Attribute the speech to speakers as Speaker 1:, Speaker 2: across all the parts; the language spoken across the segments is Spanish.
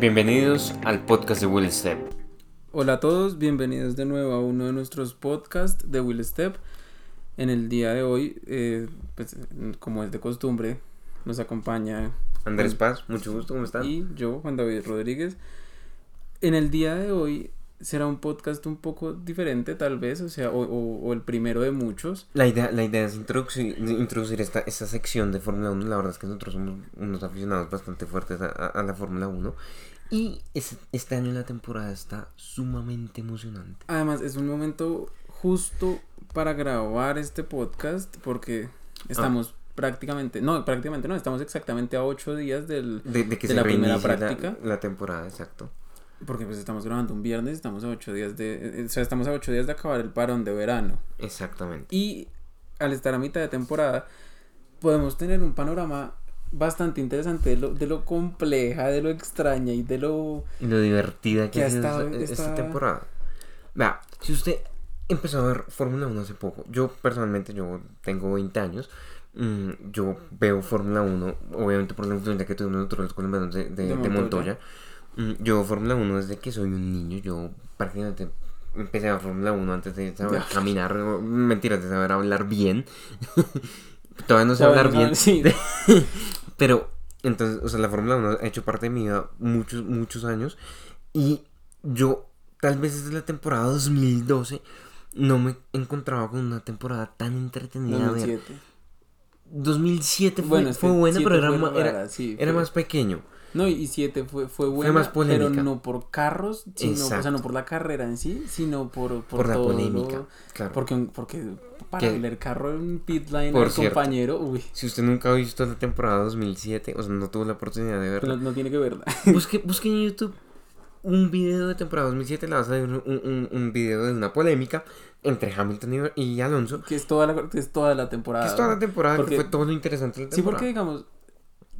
Speaker 1: Bienvenidos al podcast de Will Step.
Speaker 2: Hola a todos, bienvenidos de nuevo a uno de nuestros podcasts de Will Step. En el día de hoy, eh, pues, como es de costumbre, nos acompaña
Speaker 1: Andrés Paz, mucho gusto, ¿cómo están?
Speaker 2: y yo, Juan David Rodríguez. En el día de hoy será un podcast un poco diferente, tal vez, o sea, o, o- o el primero de muchos.
Speaker 1: La idea, la idea es introducir, introducir esta, esta sección de Fórmula 1. La verdad es que nosotros somos unos aficionados bastante fuertes a, a- a la Fórmula 1. Y es- este año la temporada está sumamente emocionante.
Speaker 2: Además, es un momento justo para grabar este podcast porque estamos prácticamente, no, prácticamente no, estamos exactamente a ocho días del,
Speaker 1: De, de que
Speaker 2: de
Speaker 1: se
Speaker 2: la primera
Speaker 1: reinicie la-
Speaker 2: práctica.
Speaker 1: La, temporada, exacto.
Speaker 2: Porque pues estamos grabando un viernes, estamos a ocho días de, eh, o sea, estamos a ocho días de acabar el parón de verano.
Speaker 1: Exactamente.
Speaker 2: Y al estar a mitad de temporada, podemos tener un panorama bastante interesante de lo, de lo compleja, de lo extraña y de lo...
Speaker 1: Y lo divertida que,
Speaker 2: Que
Speaker 1: ha
Speaker 2: estado-
Speaker 1: esta, esta temporada. Vea, si usted empezó a ver Fórmula 1 hace poco, yo personalmente, yo tengo 20 años, mm, yo veo Fórmula 1, obviamente por la influencia que tuvimos nosotros los de, de,
Speaker 2: De
Speaker 1: de
Speaker 2: Montoya.
Speaker 1: Montoya. Mm, yo Fórmula 1 desde que soy un niño, yo prácticamente empecé a Fórmula 1 antes de saber caminar, mentiras, de saber hablar bien. Todavía no sé hablar bien.
Speaker 2: sí.
Speaker 1: Pero, entonces, o sea, la Fórmula 1 ha hecho parte de mi vida muchos, muchos años. Y yo, tal vez desde la temporada 2012, no me encontraba con una temporada tan entretenida. de ver.
Speaker 2: 2007.
Speaker 1: 2007 fue,
Speaker 2: Bueno,
Speaker 1: fue buena, pero era, era,
Speaker 2: sí,
Speaker 1: era
Speaker 2: fue-
Speaker 1: más pequeño.
Speaker 2: No, y 7 fue, fue buena,
Speaker 1: más
Speaker 2: pero
Speaker 1: polémica.
Speaker 2: no por carros, sino, o sea, no por la carrera en sí, sino por, por,
Speaker 1: Por la
Speaker 2: todo
Speaker 1: polémica,
Speaker 2: lo-
Speaker 1: claro.
Speaker 2: Porque, porque para ver el carro en pit line
Speaker 1: Por
Speaker 2: al
Speaker 1: cierto.
Speaker 2: compañero, uy,
Speaker 1: Si usted nunca ha visto la temporada 2007, o sea, no tuvo la oportunidad de verla,
Speaker 2: no tiene que verla.
Speaker 1: busque, busque en YouTube un video de temporada 2007, le vas a ver un, un, un video de una polémica entre Hamilton y, y Alonso.
Speaker 2: que es toda la, que es toda la temporada.
Speaker 1: Que es toda la temporada,
Speaker 2: Porque-
Speaker 1: que fue todo lo interesante de la
Speaker 2: Sí, porque digamos,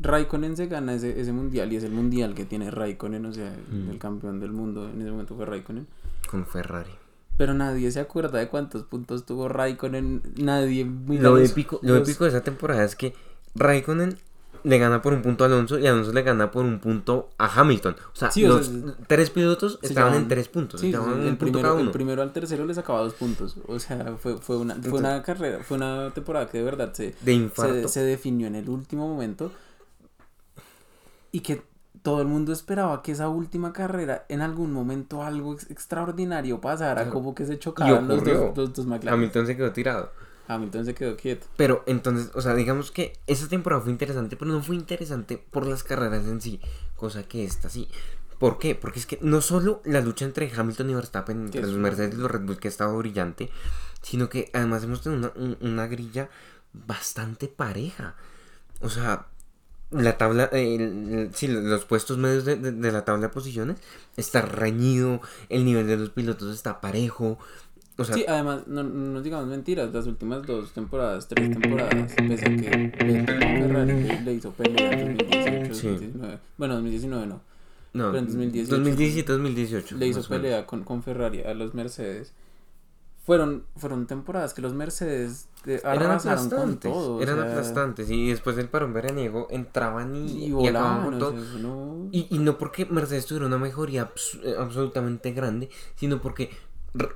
Speaker 2: Raikkonen se gana ese, ese mundial y es el mundial que tiene Raikkonen, o sea, el,
Speaker 1: Mm.
Speaker 2: el campeón del mundo en ese momento fue Raikkonen.
Speaker 1: Con Ferrari.
Speaker 2: Pero nadie se acuerda de cuántos puntos tuvo Raikkonen, nadie. mira
Speaker 1: Lo
Speaker 2: los-
Speaker 1: épico, lo épico de esa temporada es que Raikkonen le gana por un punto a Alonso y Alonso le gana por un punto a Hamilton. O sea,
Speaker 2: Sí, o
Speaker 1: los
Speaker 2: sea,
Speaker 1: tres pilotos estaban en tres puntos.
Speaker 2: Sí,
Speaker 1: estaban en
Speaker 2: el,
Speaker 1: un
Speaker 2: primero,
Speaker 1: cada
Speaker 2: el
Speaker 1: uno.
Speaker 2: primero al tercero le sacaba dos puntos. O sea, fue, fue, una, fue una carrera, fue una temporada que de verdad se,
Speaker 1: De infarto.
Speaker 2: se, se definió en el último momento. Y que todo el mundo esperaba que esa última carrera en algún momento algo ex- extraordinario pasara,
Speaker 1: Claro.
Speaker 2: como que se chocaran los dos, los dos McLaren.
Speaker 1: Hamilton se quedó tirado.
Speaker 2: Hamilton se quedó quieto.
Speaker 1: Pero entonces, o sea, digamos que esa temporada fue interesante, pero no fue interesante por las carreras en sí, cosa que esta sí. ¿Por qué? Porque es que no solo la lucha entre Hamilton y Verstappen, entre los
Speaker 2: es-
Speaker 1: Mercedes y los Red Bull, que ha estado brillante, sino que además hemos tenido una, un- una grilla bastante pareja. O sea, la tabla, eh, el- sí, los puestos medios de, de- de la tabla de posiciones está reñido, el nivel de los pilotos está parejo. O sea,
Speaker 2: Sí, además, no, no digamos mentiras, las últimas dos temporadas, tres temporadas, pese a que Ferrari le, hizo pelea en 2018,
Speaker 1: Sí.
Speaker 2: 2019. Bueno, 2019 no.
Speaker 1: no,
Speaker 2: pero en 2018,
Speaker 1: 2017, 2018.
Speaker 2: Le hizo pelea con, con Ferrari a los Mercedes. Fueron, fueron temporadas que los Mercedes eh,
Speaker 1: Eran aplastantes,
Speaker 2: todo. o
Speaker 1: eran
Speaker 2: sea,
Speaker 1: aplastantes y después del parón veraniego entraban y,
Speaker 2: Y
Speaker 1: y
Speaker 2: volaban, o
Speaker 1: todo.
Speaker 2: sea, no-
Speaker 1: Y, y no porque Mercedes tuviera una mejoría abs- eh, absolutamente grande, sino porque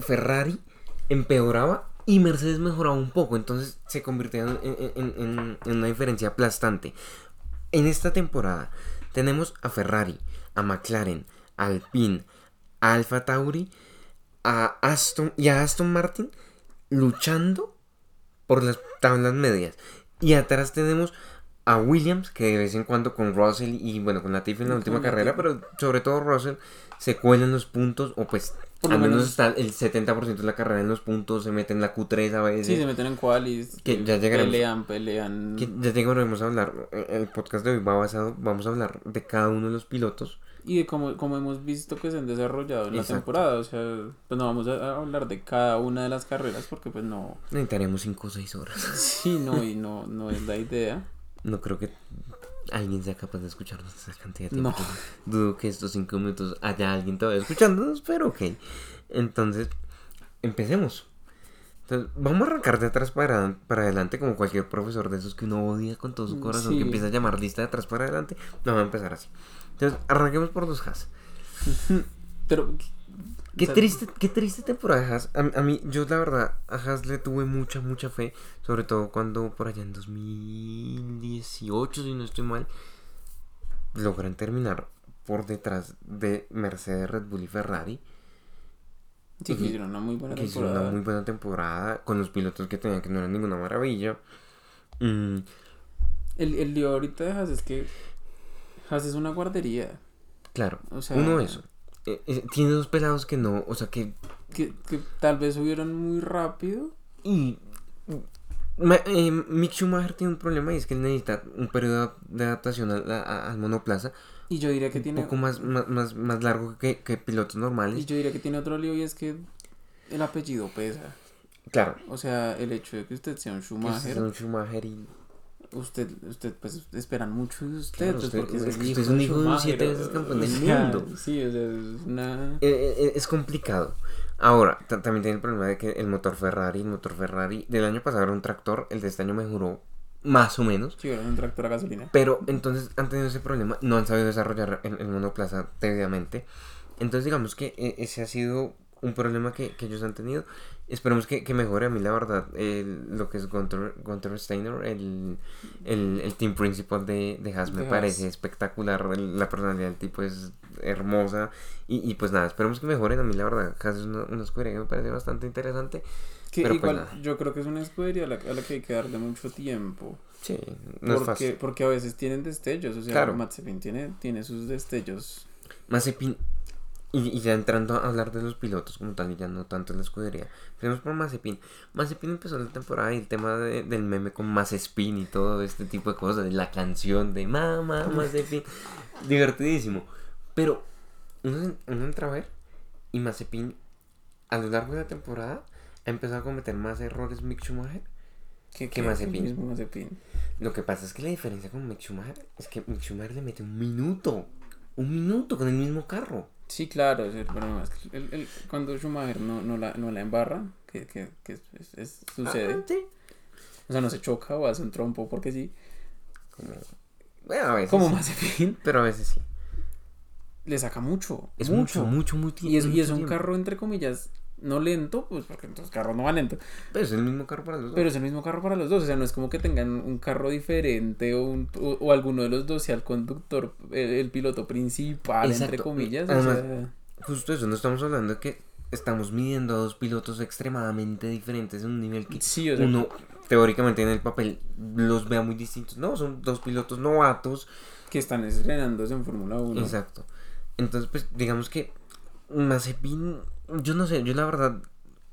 Speaker 1: Ferrari empeoraba y Mercedes mejoraba un poco, entonces se convirtió en, en- en- en- en una diferencia aplastante. En esta temporada tenemos a Ferrari, a McLaren, a Alpine, a Alfa Tauri, a Aston y a Aston Martin luchando por las tablas medias. Y atrás tenemos a Williams, que de vez en cuando con Russell y bueno, con Latifi en la última carrera, pero sobre todo Russell se cuela en los puntos, o pues
Speaker 2: Por
Speaker 1: al menos
Speaker 2: menos-
Speaker 1: está el 70% de la carrera en los puntos, se mete en la Q3 a veces.
Speaker 2: Sí, se meten en qualis.
Speaker 1: Que
Speaker 2: eh,
Speaker 1: ya llegaremos.
Speaker 2: Pelean, pelean.
Speaker 1: Que ya tenemos a hablar, eh, el podcast de hoy va basado, vamos a hablar de cada uno de los pilotos.
Speaker 2: Y de cómo, como hemos visto que se han desarrollado en la temporada. O sea, pues no vamos a, hablar de cada una de las carreras porque pues no.
Speaker 1: Necesitaríamos 5 o 6 horas.
Speaker 2: Sí, no, y no, no es la idea.
Speaker 1: No creo que alguien sea capaz de escucharnos esa cantidad de tiempo.
Speaker 2: No.
Speaker 1: Dudo que estos 5 minutos haya alguien todavía escuchándonos, pero ok. Entonces, empecemos. Entonces, vamos a arrancar de atrás para, para adelante como cualquier profesor de esos que uno odia con todo su corazón,
Speaker 2: Sí.
Speaker 1: que empieza a llamar lista de atrás para adelante. Vamos a empezar así. Entonces, arranquemos por los Haas.
Speaker 2: Pero.
Speaker 1: Qué
Speaker 2: o sea,
Speaker 1: triste, qué triste temporada de Haas. A, a mí, yo la verdad, a Haas le tuve mucha, mucha fe. Sobre todo cuando por allá en 2018, si no estoy mal, logran terminar por detrás de Mercedes, Red Bull y Ferrari.
Speaker 2: Sí, que hicieron una muy buena
Speaker 1: que hicieron
Speaker 2: temporada.
Speaker 1: una muy buena temporada con los pilotos que tenían que no eran ninguna maravilla. Mm,
Speaker 2: El, el lío ahorita de Haas es que. Haas es una guardería.
Speaker 1: claro,
Speaker 2: O sea.
Speaker 1: uno eso. Eh, eh, tiene dos pelados que no, o sea que
Speaker 2: Que, que tal vez subieron muy rápido.
Speaker 1: Y ma- eh, Mick Schumacher tiene un problema y es que él necesita un periodo de adaptación a la- a- al monoplaza
Speaker 2: Y yo diría que
Speaker 1: un
Speaker 2: tiene.
Speaker 1: poco más, más, más, más largo que, que pilotos
Speaker 2: Y
Speaker 1: normales.
Speaker 2: yo diría que tiene otro lío y es que el apellido pesa.
Speaker 1: Claro,
Speaker 2: O sea, el hecho de que usted sea un
Speaker 1: es
Speaker 2: Schumacher,
Speaker 1: un Schumacher y...
Speaker 2: usted, usted pues esperan mucho de usted,
Speaker 1: Claro,
Speaker 2: pues,
Speaker 1: usted-
Speaker 2: porque
Speaker 1: es
Speaker 2: el
Speaker 1: que usted es un hijo de siete veces campeón del mundo.
Speaker 2: Sí, o sea, es una...
Speaker 1: eh, eh, es complicado. Ahora, ta- también tiene el problema de que el motor Ferrari, el motor Ferrari del año pasado era un tractor, el de este año mejoró más o menos.
Speaker 2: Sí, era un tractor a gasolina.
Speaker 1: Pero entonces han tenido ese problema, no han sabido desarrollar el, el monoplaza debidamente. Entonces digamos que eh, ese ha sido un problema que, que ellos han tenido. Esperemos que, que mejore a mí la verdad el- lo que es Gunter, Gunter Steiner, el, el, el team principal de, de Haas, me parece espectacular. La personalidad del tipo es hermosa. Y, y pues nada, esperemos que mejoren. A mí la verdad, Haas es una, una escudería que me parece bastante interesante.
Speaker 2: Que
Speaker 1: Pero pues
Speaker 2: igual, yo creo que es una escudería a la, a la que hay que darle mucho tiempo.
Speaker 1: Sí, no es
Speaker 2: porque,
Speaker 1: fácil.
Speaker 2: porque a veces tienen destellos, o sea,
Speaker 1: Claro.
Speaker 2: Mazepin tiene, tiene sus destellos.
Speaker 1: Mazepin, y, y ya entrando a hablar de los pilotos como tal, y ya no tanto en la escudería. Empecemos por Mazepin. Mazepin empezó la temporada y el tema de- del meme con Mazepin y todo este tipo de cosas, de la canción de Mamá Mazepin. Divertidísimo. Pero uno, uno entra a ver y Mazepin a lo largo de la temporada ha empezado a cometer más errores Mick Schumacher.
Speaker 2: Que,
Speaker 1: Que Mazepin.
Speaker 2: Mazepin.
Speaker 1: Lo que pasa es que la diferencia con Mick Schumacher es que Mick Schumacher le mete un minuto. Un minuto con el mismo carro.
Speaker 2: Sí, claro, el problema es que el- el- cuando Schumacher no, no, la, no la embarra, que, que, que es- es- es- sucede,
Speaker 1: sí.
Speaker 2: o sea, no se choca o hace un trompo porque sí,
Speaker 1: Como... Bueno, a veces.
Speaker 2: como
Speaker 1: sí,
Speaker 2: Mazepin,
Speaker 1: Pero a veces sí.
Speaker 2: le saca mucho,
Speaker 1: Es mucho, mucho, muy
Speaker 2: Y es, y es un
Speaker 1: tiempo.
Speaker 2: carro, entre comillas, no lento, pues porque entonces carro no va lento,
Speaker 1: Pero es el mismo carro para los dos.
Speaker 2: pero es el mismo carro para los dos, o sea, no es como que tengan un carro diferente o, un, o, o alguno de los dos sea el conductor, el, el piloto principal, entre comillas,
Speaker 1: Además,
Speaker 2: o sea,
Speaker 1: Justo eso, no estamos hablando de que estamos midiendo a dos pilotos extremadamente diferentes en un nivel que
Speaker 2: sí, o sea,
Speaker 1: uno teóricamente en el papel los vea muy distintos. No, son dos pilotos novatos.
Speaker 2: que están estrenándose en Fórmula 1.
Speaker 1: Exacto. Entonces, pues digamos que Mazepin, yo no sé, yo la verdad,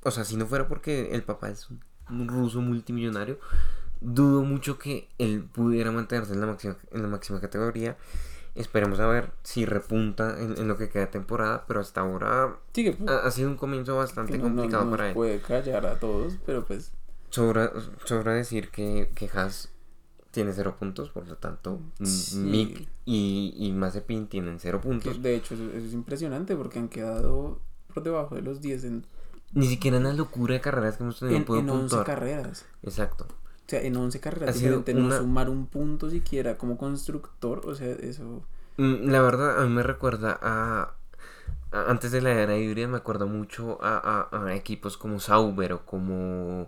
Speaker 1: o sea, si no fuera porque el papá es un, ruso multimillonario, dudo mucho que él pudiera mantenerse en la máxima, en la máxima categoría. Esperemos a ver si repunta en, en lo que queda de temporada, pero hasta ahora
Speaker 2: Sí,
Speaker 1: ha, ha sido un comienzo bastante
Speaker 2: no, no-
Speaker 1: complicado
Speaker 2: nos
Speaker 1: para él.
Speaker 2: puede callar a todos, pero pues
Speaker 1: Sobra, sobra decir que, que Haas tiene cero puntos, por lo tanto,
Speaker 2: Sí.
Speaker 1: Mick y, y Mazepin tienen cero puntos.
Speaker 2: de hecho eso, eso es impresionante porque han quedado por debajo de los 10 en,
Speaker 1: Ni siquiera en la locura de carreras que hemos tenido
Speaker 2: en,
Speaker 1: puedo
Speaker 2: en 11
Speaker 1: puntuar.
Speaker 2: carreras.
Speaker 1: Exacto.
Speaker 2: O sea, en 11 carreras
Speaker 1: Ha sido
Speaker 2: no sumar un punto siquiera como constructor, o sea, eso...
Speaker 1: Mm, La verdad, a mí me recuerda a, a- Antes de la era híbrida, me acuerdo mucho a, a- a equipos como Sauber o como.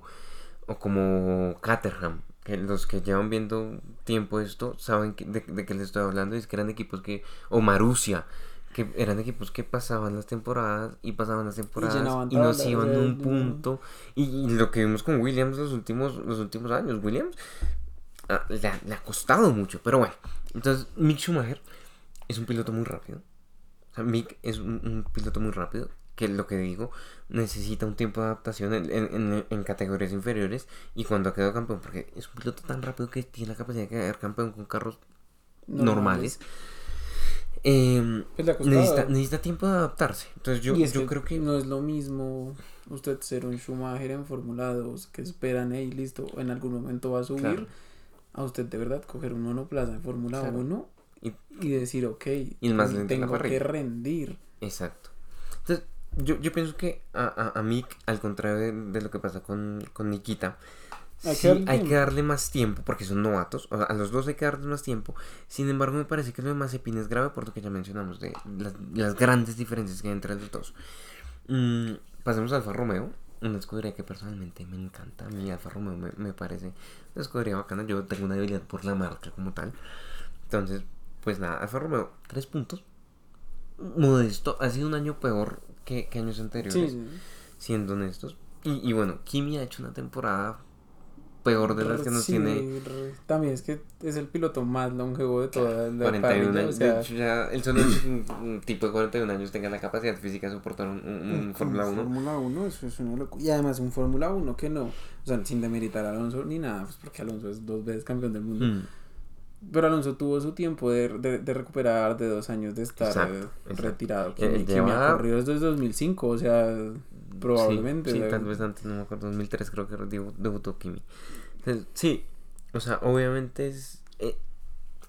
Speaker 1: O como Caterham. Que los que llevan viendo tiempo esto saben que- de, de qué les estoy hablando. Y es que eran equipos que. O Marussia. Que eran equipos que pasaban las temporadas y pasaban las temporadas
Speaker 2: llenaban
Speaker 1: y, nos iban
Speaker 2: sea,
Speaker 1: un
Speaker 2: no-
Speaker 1: punto. Y, y lo que vimos con Williams los últimos, los últimos años, Williams ah, le, ha, le ha costado mucho. Pero bueno, entonces Mick Schumacher es un piloto muy rápido. O sea, Mick es un, un piloto muy rápido. Que lo que digo, necesita un tiempo de adaptación en, en- en- en categorías inferiores. Y cuando ha quedado campeón, porque es un piloto tan rápido que tiene la capacidad de quedar campeón con carros normales. Eh,
Speaker 2: Pues
Speaker 1: necesita, necesita tiempo de adaptarse. Entonces yo,
Speaker 2: y
Speaker 1: yo
Speaker 2: que
Speaker 1: creo que
Speaker 2: no es lo mismo usted ser un Schumacher en Fórmula 2 que esperan, hey, listo, en algún momento va a subir,
Speaker 1: Claro.
Speaker 2: a usted de verdad coger un monoplaza en Fórmula
Speaker 1: Claro.
Speaker 2: 1
Speaker 1: Y-
Speaker 2: y decir, ok,
Speaker 1: más lento en la
Speaker 2: tengo que rendir.
Speaker 1: Exacto. Entonces, yo, yo pienso que a, a, a Mick, al contrario de, de lo que pasa con, con Nikita,
Speaker 2: Hay que
Speaker 1: sí,
Speaker 2: darle
Speaker 1: hay que darle más tiempo porque son novatos. O sea, a los dos hay que darles más tiempo. Sin embargo, me parece que lo de Mazepin es grave por lo que ya mencionamos de las, las grandes diferencias que hay entre los dos. Mm, pasemos a Alfa Romeo, una escudería que personalmente me encanta. A mí Alfa Romeo me, me parece una escudería bacana. Yo tengo una debilidad por la marca como tal. Entonces, pues nada, Alfa Romeo, tres puntos. Modesto, ha sido un año peor que, que años anteriores
Speaker 2: Sí,
Speaker 1: siendo honestos. Y, y bueno, Kimi ha hecho una temporada peor de las que nos
Speaker 2: Sí,
Speaker 1: tiene
Speaker 2: También es que es el piloto más longevo de toda la
Speaker 1: 41
Speaker 2: parrilla,
Speaker 1: años.
Speaker 2: o sea,
Speaker 1: ya el solo que un, tipo de 41 años tenga la capacidad física de soportar un, un- un Fórmula 1.
Speaker 2: Fórmula 1, eso es una locura. Y además un Fórmula 1 que no, o sea, sin demeritar a Alonso ni nada, pues porque Alonso es dos veces campeón del mundo.
Speaker 1: Mm,
Speaker 2: Pero Alonso tuvo su tiempo de, de, de recuperar de dos años de estar
Speaker 1: Exacto, exacto.
Speaker 2: retirado.
Speaker 1: Eh,
Speaker 2: Kimi, Kimi
Speaker 1: lleva-
Speaker 2: ha corrido desde 2005, o sea, probablemente.
Speaker 1: Sí, sí, tal vez antes, no me acuerdo, 2003 creo que debu- debutó Kimi. Entonces, sí, o sea, obviamente es, eh,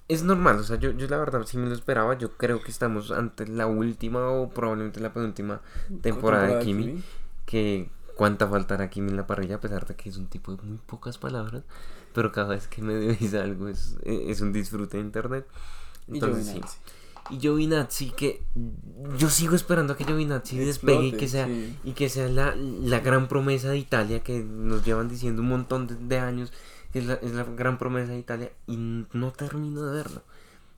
Speaker 1: es normal, o sea, yo, yo la verdad sí me lo esperaba, yo creo que estamos ante la última o probablemente la penúltima temporada, de Kimi, que cuánta faltará Kimi en la parrilla, a pesar de que es un tipo de muy pocas palabras, pero cada vez que medio dice algo es, es un disfrute de internet.
Speaker 2: Y
Speaker 1: Entonces, sí. Y Giovinazzi, que yo sigo esperando a que Giovinazzi despegue y que sea,
Speaker 2: sí.
Speaker 1: y que sea la, la gran promesa de Italia que nos llevan diciendo un montón de, de años que es la, es la gran promesa de Italia y no termino de verlo.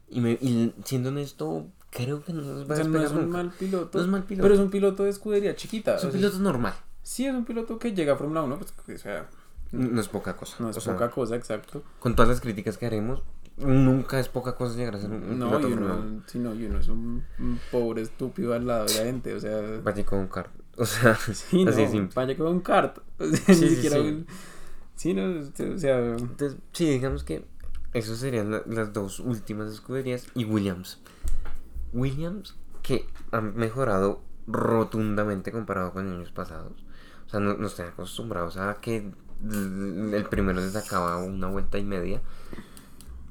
Speaker 1: Y, me, y siendo honesto, creo que no nos
Speaker 2: O
Speaker 1: va a
Speaker 2: sea, no
Speaker 1: despegar
Speaker 2: es un
Speaker 1: nunca.
Speaker 2: mal piloto,
Speaker 1: No es mal piloto.
Speaker 2: pero es un piloto de escudería chiquita.
Speaker 1: Es un
Speaker 2: o sea,
Speaker 1: piloto normal.
Speaker 2: Sí, es un piloto que llega a Fórmula 1, pues, o sea,
Speaker 1: No es poca cosa.
Speaker 2: no es
Speaker 1: O sea,
Speaker 2: poca cosa, exacto.
Speaker 1: Con todas las críticas que haremos, nunca es poca cosa llegar a ser un,
Speaker 2: No,
Speaker 1: piloto
Speaker 2: uno, sí, no, y uno es un, un pobre estúpido al lado de la gente, o sea...
Speaker 1: Vaya con un kart. O sea,
Speaker 2: Sí, no,
Speaker 1: así de simple.
Speaker 2: vaya con un kart. O sea,
Speaker 1: Sí,
Speaker 2: ni
Speaker 1: sí,
Speaker 2: siquiera
Speaker 1: sí.
Speaker 2: un- Sí, no, este, o sea...
Speaker 1: Entonces, sí, digamos que esas serían la- las dos últimas escuderías. Y Williams. Williams, que han mejorado rotundamente comparado con años pasados. O sea, no, no están acostumbrados a que el primero les sacaba una vuelta y media.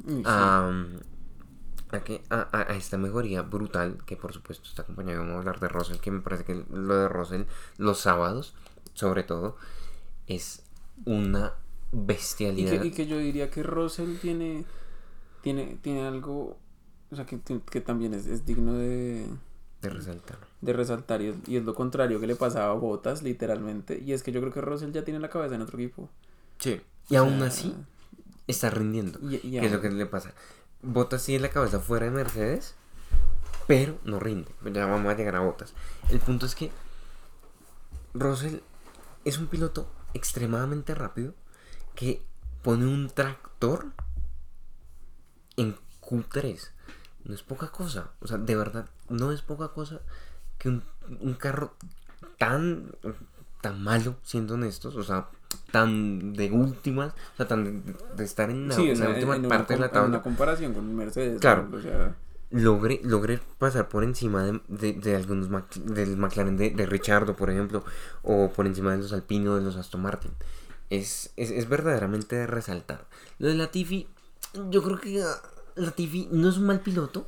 Speaker 2: Sí.
Speaker 1: a, a, que, a, a- a esta mejoría brutal, que por supuesto está acompañado, vamos a hablar de Russell, que me parece que lo de Russell los sábados, sobre todo, es una
Speaker 2: y,
Speaker 1: bestialidad.
Speaker 2: que, y que yo diría que Russell tiene, tiene, tiene algo... O sea, que, que también es, es digno de,
Speaker 1: de resaltar.
Speaker 2: de resaltar y es, y es lo contrario que le pasaba a Botas, literalmente. Y es que yo creo que Russell ya tiene la cabeza en otro equipo.
Speaker 1: Sí. Y
Speaker 2: O
Speaker 1: aún así, está rindiendo.
Speaker 2: Y, y
Speaker 1: ¿Qué es lo que le pasa? Botas sigue la cabeza fuera de Mercedes, pero no rinde. Ya vamos a llegar a Botas. El punto es que Russell es un piloto extremadamente rápido que pone un tractor en Q3. No es poca cosa. O sea, de verdad, no es poca cosa que un, un carro tan, tan malo, siendo honestos, o sea, tan de últimas, o sea, tan de, estar en la,
Speaker 2: Sí,
Speaker 1: en la
Speaker 2: en,
Speaker 1: última
Speaker 2: en
Speaker 1: parte de la
Speaker 2: com- en una
Speaker 1: tabla,
Speaker 2: comparación con un Mercedes.
Speaker 1: Claro.
Speaker 2: ¿no? O sea,
Speaker 1: logre, logre pasar por encima de, de, de algunos Mac- del McLaren de, de Richardo, por ejemplo, o por encima de los Alpine o de los Aston Martin. Es, es, es verdaderamente de resaltar. Lo de Latifi, yo creo que ah, Latifi no es un mal piloto,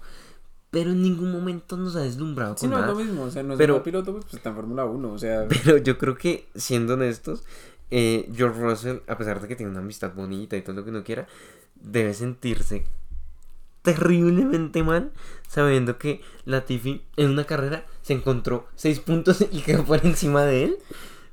Speaker 1: pero en ningún momento nos ha deslumbrado
Speaker 2: sí,
Speaker 1: con
Speaker 2: no es
Speaker 1: nada.
Speaker 2: lo mismo. O sea, no es
Speaker 1: Pero-
Speaker 2: un piloto, pues, pues, está en Fórmula 1. O sea,
Speaker 1: Pero yo creo que, siendo honestos, eh, George Russell, a pesar de que tiene una amistad bonita y todo lo que uno quiera, debe sentirse terriblemente mal sabiendo que Latifi en una carrera se encontró seis puntos y quedó por encima de él.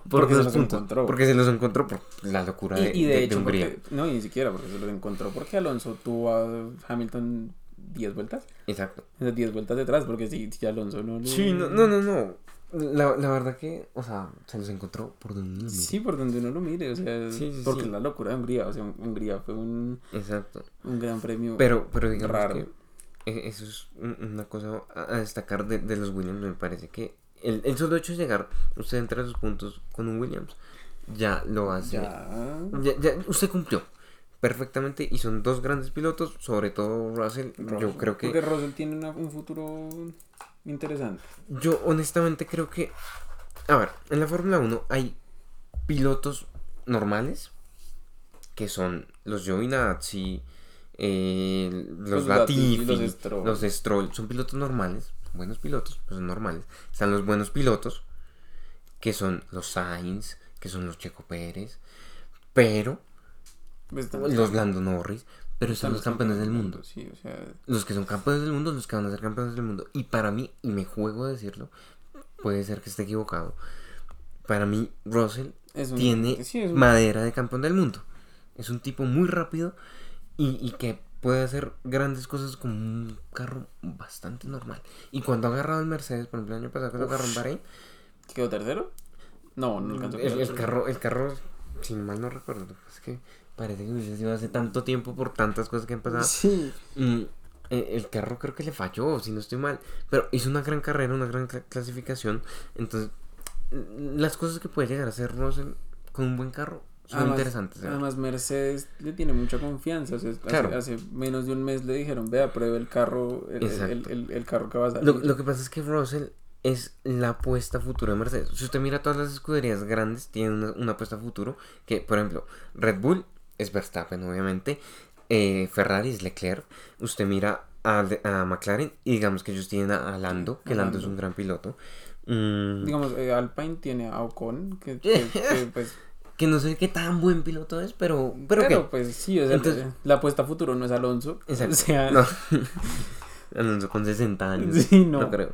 Speaker 1: Por
Speaker 2: Porque se los
Speaker 1: puntos.
Speaker 2: encontró.
Speaker 1: Porque se los encontró por la locura de,
Speaker 2: y, y de,
Speaker 1: de- de
Speaker 2: hecho,
Speaker 1: Hungría.
Speaker 2: porque- no, y ni siquiera porque se los encontró. Porque Alonso tuvo a Hamilton 10 vueltas.
Speaker 1: Exacto.
Speaker 2: Esas 10 vueltas detrás. Porque si, si Alonso no.
Speaker 1: Sí, no, no, no. no. La, la verdad que, o sea, se los encontró por donde uno mire.
Speaker 2: Sí, por donde uno lo mire. O sea,
Speaker 1: Sí, sí,
Speaker 2: porque
Speaker 1: sí.
Speaker 2: es la locura de Hungría. O sea, Hungría fue un,
Speaker 1: Exacto.
Speaker 2: un gran premio.
Speaker 1: Pero, pero digamos
Speaker 2: Raro.
Speaker 1: que eh, eso es un- una cosa a a destacar de, de los Williams. Me parece que el, el solo hecho de llegar usted entre los puntos con un Williams ya lo hace.
Speaker 2: ya.
Speaker 1: ya- ya- usted cumplió perfectamente y son dos grandes pilotos, sobre todo Russell. Yo
Speaker 2: Russell.
Speaker 1: creo que
Speaker 2: Porque Russell tiene una- un futuro interesante.
Speaker 1: yo honestamente creo que a ver, en la Fórmula 1 hay pilotos normales que son los Giovinazzi, eh, los,
Speaker 2: Los Latifi, los
Speaker 1: los
Speaker 2: Stroll.
Speaker 1: Stroll. son pilotos normales, buenos pilotos, pues son normales. Están los buenos pilotos que son los Sainz, que son los Checo Pérez, pero
Speaker 2: Pues
Speaker 1: los Lando Norris, pero están
Speaker 2: están
Speaker 1: los campeones del mundo.
Speaker 2: Sí, o sea,
Speaker 1: Los que son campeones del mundo, los que van a ser campeones del mundo. Y para mí, y me juego a decirlo, puede ser que esté equivocado. Para mí, Russell
Speaker 2: un,
Speaker 1: tiene
Speaker 2: sí, es un-
Speaker 1: madera de campeón del mundo. Es un tipo muy rápido y, y que puede hacer grandes cosas con un carro bastante normal. Y cuando ha agarrado el Mercedes, por ejemplo, el año pasado que lo agarró en Bahrein,
Speaker 2: ¿Quedó tercero? No, no alcanzó
Speaker 1: el, el carro, el carro, si mal no recuerdo, es que parece que hubiese sido hace tanto tiempo por tantas cosas que han pasado.
Speaker 2: Sí.
Speaker 1: Mm, eh, el carro creo que le falló, si no estoy mal. Pero hizo una gran carrera, una gran cla- clasificación. Entonces, mm, las cosas que puede llegar a hacer Russell con un buen carro son
Speaker 2: Además-
Speaker 1: interesantes.
Speaker 2: Además, Mercedes le tiene mucha confianza. o sea, hace-
Speaker 1: Claro.
Speaker 2: hace, menos de un mes le dijeron, vea, pruebe el carro, el, el,
Speaker 1: Exacto.
Speaker 2: el- el carro que va a salir.
Speaker 1: Lo, lo que pasa es que Russell es la apuesta a futuro de Mercedes. Si usted mira todas las escuderías grandes, tienen una, una apuesta futuro. Que, por ejemplo, Red Bull es Verstappen, obviamente. eh, Ferrari es Leclerc. Usted mira a, McLaren y digamos que ellos tienen a, Lando, que Lando es un gran piloto. Mm,
Speaker 2: Digamos, eh, Alpine tiene a Ocon, que, que- que, pues...
Speaker 1: que no sé qué tan buen piloto es, pero, pero, ¿qué?
Speaker 2: pues sí, o sea,
Speaker 1: Entonces-
Speaker 2: la apuesta a futuro no es Alonso.
Speaker 1: Exacto.
Speaker 2: O sea,
Speaker 1: No. Alonso con 60 años.
Speaker 2: Sí, no.
Speaker 1: no. creo.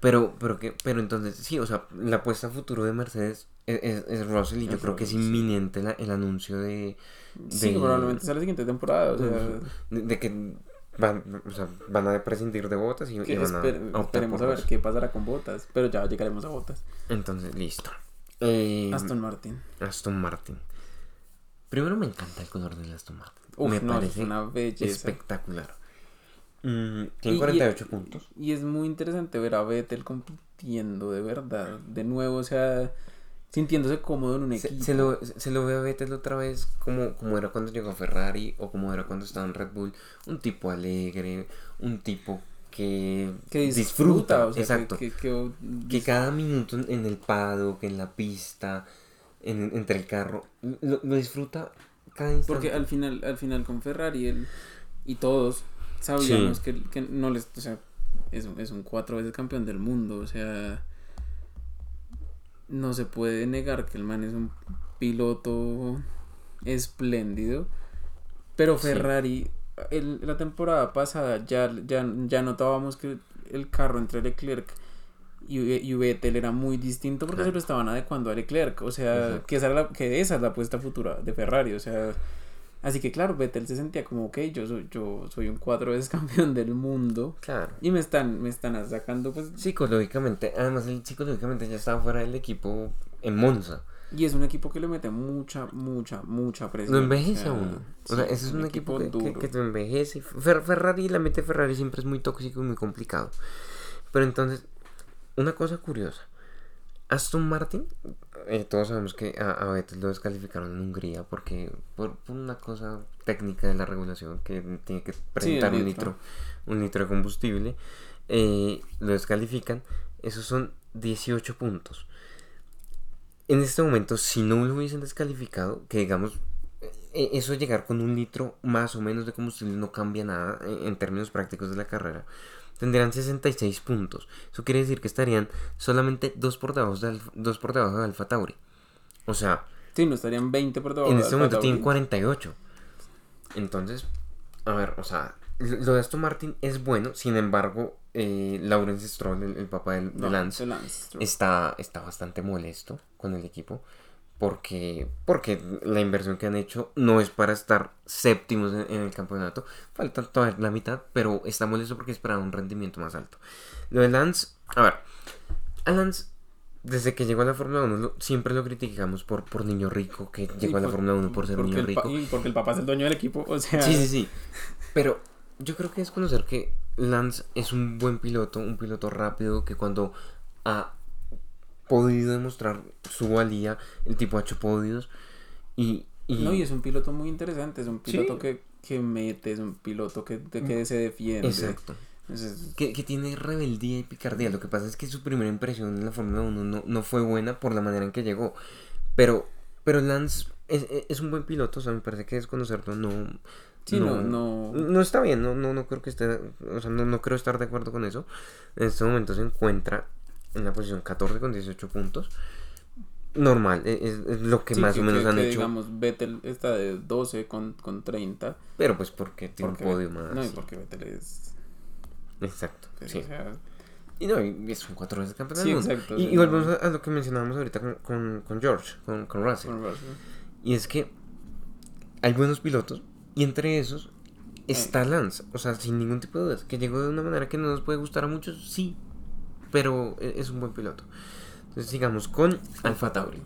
Speaker 1: Pero, pero que, pero entonces, sí, o sea, la apuesta a futuro de Mercedes es, es, es Russell y yo
Speaker 2: Es
Speaker 1: creo que es inminente la- el anuncio de,
Speaker 2: sí,
Speaker 1: de-
Speaker 2: probablemente sea la siguiente temporada. O sea,
Speaker 1: de, de que van, o sea, van a prescindir de botas y, y van a,
Speaker 2: esper-
Speaker 1: a
Speaker 2: esperemos ver qué pasará con botas. Pero ya llegaremos a botas.
Speaker 1: Entonces, listo. Eh,
Speaker 2: Aston Martin.
Speaker 1: Aston Martin. Primero me encanta el color del Aston Martin.
Speaker 2: Uf,
Speaker 1: me
Speaker 2: no,
Speaker 1: parece
Speaker 2: una belleza.
Speaker 1: espectacular. Mm, tiene
Speaker 2: Y-
Speaker 1: 48
Speaker 2: y-
Speaker 1: puntos.
Speaker 2: Y es muy interesante ver a Vettel compitiendo de verdad. De nuevo, o sea, sintiéndose cómodo en un equipo.
Speaker 1: se lo, se lo ve a Vettel otra vez como, como era cuando llegó a Ferrari o como era cuando estaba en Red Bull. Un tipo alegre, un tipo que,
Speaker 2: que disfruta, o sea, que-
Speaker 1: exacto.
Speaker 2: Que, que-
Speaker 1: Que cada minuto en- en el paddock, en la pista, en, entre el carro, lo, lo disfruta cada instante.
Speaker 2: Porque al final, al final con Ferrari él, y todos sabíamos
Speaker 1: Sí.
Speaker 2: que, que no les, o sea, es, un- es un cuatro veces campeón del mundo, o sea, no se puede negar que el man es un piloto espléndido, pero
Speaker 1: Sí.
Speaker 2: Ferrari, el- la temporada pasada ya, ya, ya notábamos que el carro entre Leclerc y, y Vettel era muy distinto porque se lo estaban adecuando a Leclerc, o sea,
Speaker 1: Exacto.
Speaker 2: que esa, era la- que esa es la apuesta futura de Ferrari, o sea, así que claro, Vettel se sentía como, ok, yo soy, yo soy un cuatro veces campeón del mundo
Speaker 1: Claro.
Speaker 2: y me están, me están sacando, pues,
Speaker 1: Psicológicamente, además él psicológicamente ya estaba fuera del equipo en Monza.
Speaker 2: y es un equipo que le mete mucha, mucha, mucha presión.
Speaker 1: Lo envejece a uno. O sea, ese es un equipo, que, que, que te envejece. Fer- Ferrari, la mente Ferrari siempre es muy tóxico y muy complicado. Pero entonces, una cosa curiosa. Aston Martin, eh, todos sabemos que a, a Vettel lo descalificaron en Hungría porque por, por una cosa técnica de la regulación que tiene que presentar un
Speaker 2: litro.
Speaker 1: litro, un litro de combustible, eh, lo descalifican. Esos son 18 puntos. En este momento, si no lo hubiesen descalificado, que digamos, eh, eso de llegar con un litro más o menos de combustible no cambia nada en, en términos prácticos de la carrera. Tendrían 66 puntos. Eso quiere decir que estarían solamente dos por debajo de, Alfa- dos por debajo de Alfa Tauri. O sea,
Speaker 2: Sí, no estarían 20 por debajo
Speaker 1: en
Speaker 2: de
Speaker 1: este
Speaker 2: Alfa
Speaker 1: momento
Speaker 2: Tauri.
Speaker 1: tienen 48. Entonces, a ver, o sea, lo de Aston Martin es bueno. Sin embargo, eh, Lawrence Stroll, el, el papá del- de,
Speaker 2: No,
Speaker 1: Lance,
Speaker 2: de Lance.
Speaker 1: está, está bastante molesto con el equipo porque, porque la inversión que han hecho no es para estar séptimos en, en el campeonato. Falta toda la mitad, pero está molesto porque esperaba un rendimiento más alto. Lo de Lance, a ver, a Lance, desde que llegó a la Fórmula 1, lo- siempre lo criticamos por, por niño rico, que llegó a la Fórmula 1 por ser niño rico.
Speaker 2: y porque el papá es el dueño del equipo, o sea...
Speaker 1: Sí, sí, sí. Pero yo creo que es conocer que Lance es un buen piloto, un piloto rápido que cuando ha podido demostrar su valía, el tipo ha hecho podios y... y-
Speaker 2: No, y es un piloto muy interesante, es un
Speaker 1: Sí.
Speaker 2: piloto que, que mete, es un piloto que, que se defiende.
Speaker 1: Exacto. Que, que tiene rebeldía y picardía. Lo que pasa es que su primera impresión en la Fórmula 1 no, no fue buena por la manera en que llegó. Pero, pero Lance es, es un buen piloto, o sea, me parece que desconocerlo no...
Speaker 2: sí, no, no,
Speaker 1: No está bien, no, no, no creo que esté, o sea, no, no creo estar de acuerdo con eso. En este momento se encuentra en la posición 14 con 18 puntos. normal, e- es, es lo que
Speaker 2: Sí,
Speaker 1: más o menos han
Speaker 2: que,
Speaker 1: hecho.
Speaker 2: Digamos, Vettel está de 12 con, con 30.
Speaker 1: Pero pues porque tiene
Speaker 2: Porque,
Speaker 1: un podio más.
Speaker 2: No, y porque Vettel es.
Speaker 1: Exacto, sí.
Speaker 2: o sea,
Speaker 1: Y no, y son cuatro veces campeón
Speaker 2: Sí,
Speaker 1: del mundo.
Speaker 2: exacto,
Speaker 1: Y,
Speaker 2: sí,
Speaker 1: y volvemos
Speaker 2: no.
Speaker 1: a, a lo que mencionábamos ahorita con, con, con George, con, con Russell.
Speaker 2: con Russell.
Speaker 1: Y es que hay buenos pilotos y entre esos está Lance. O sea, sin ningún tipo de dudas. Que llegó de una manera que no nos puede gustar a muchos, sí. Pero e- es un buen piloto. Entonces sigamos con Alfa Tauri.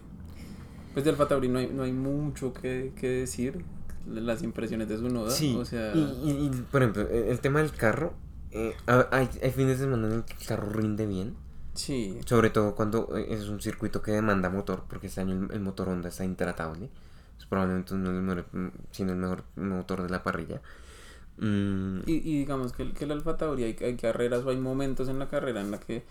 Speaker 2: Pues de Alfa Tauri no hay, no hay mucho que, que decir. Las impresiones de su noda.
Speaker 1: Sí.
Speaker 2: O sea.
Speaker 1: y, y- y, por ejemplo, el, el tema del carro. eh, ha- hay, hay fines de semana en el que el carro rinde bien.
Speaker 2: Sí.
Speaker 1: Sobre todo cuando eh, es un circuito que demanda motor. Porque este año el, el motor Honda está intratable. Es probablemente uno de los mejores, mm, sino el mejor motor de la parrilla. Mm,
Speaker 2: Y, y digamos que el, que el Alfa Tauri hay, hay carreras o hay momentos en la carrera en la que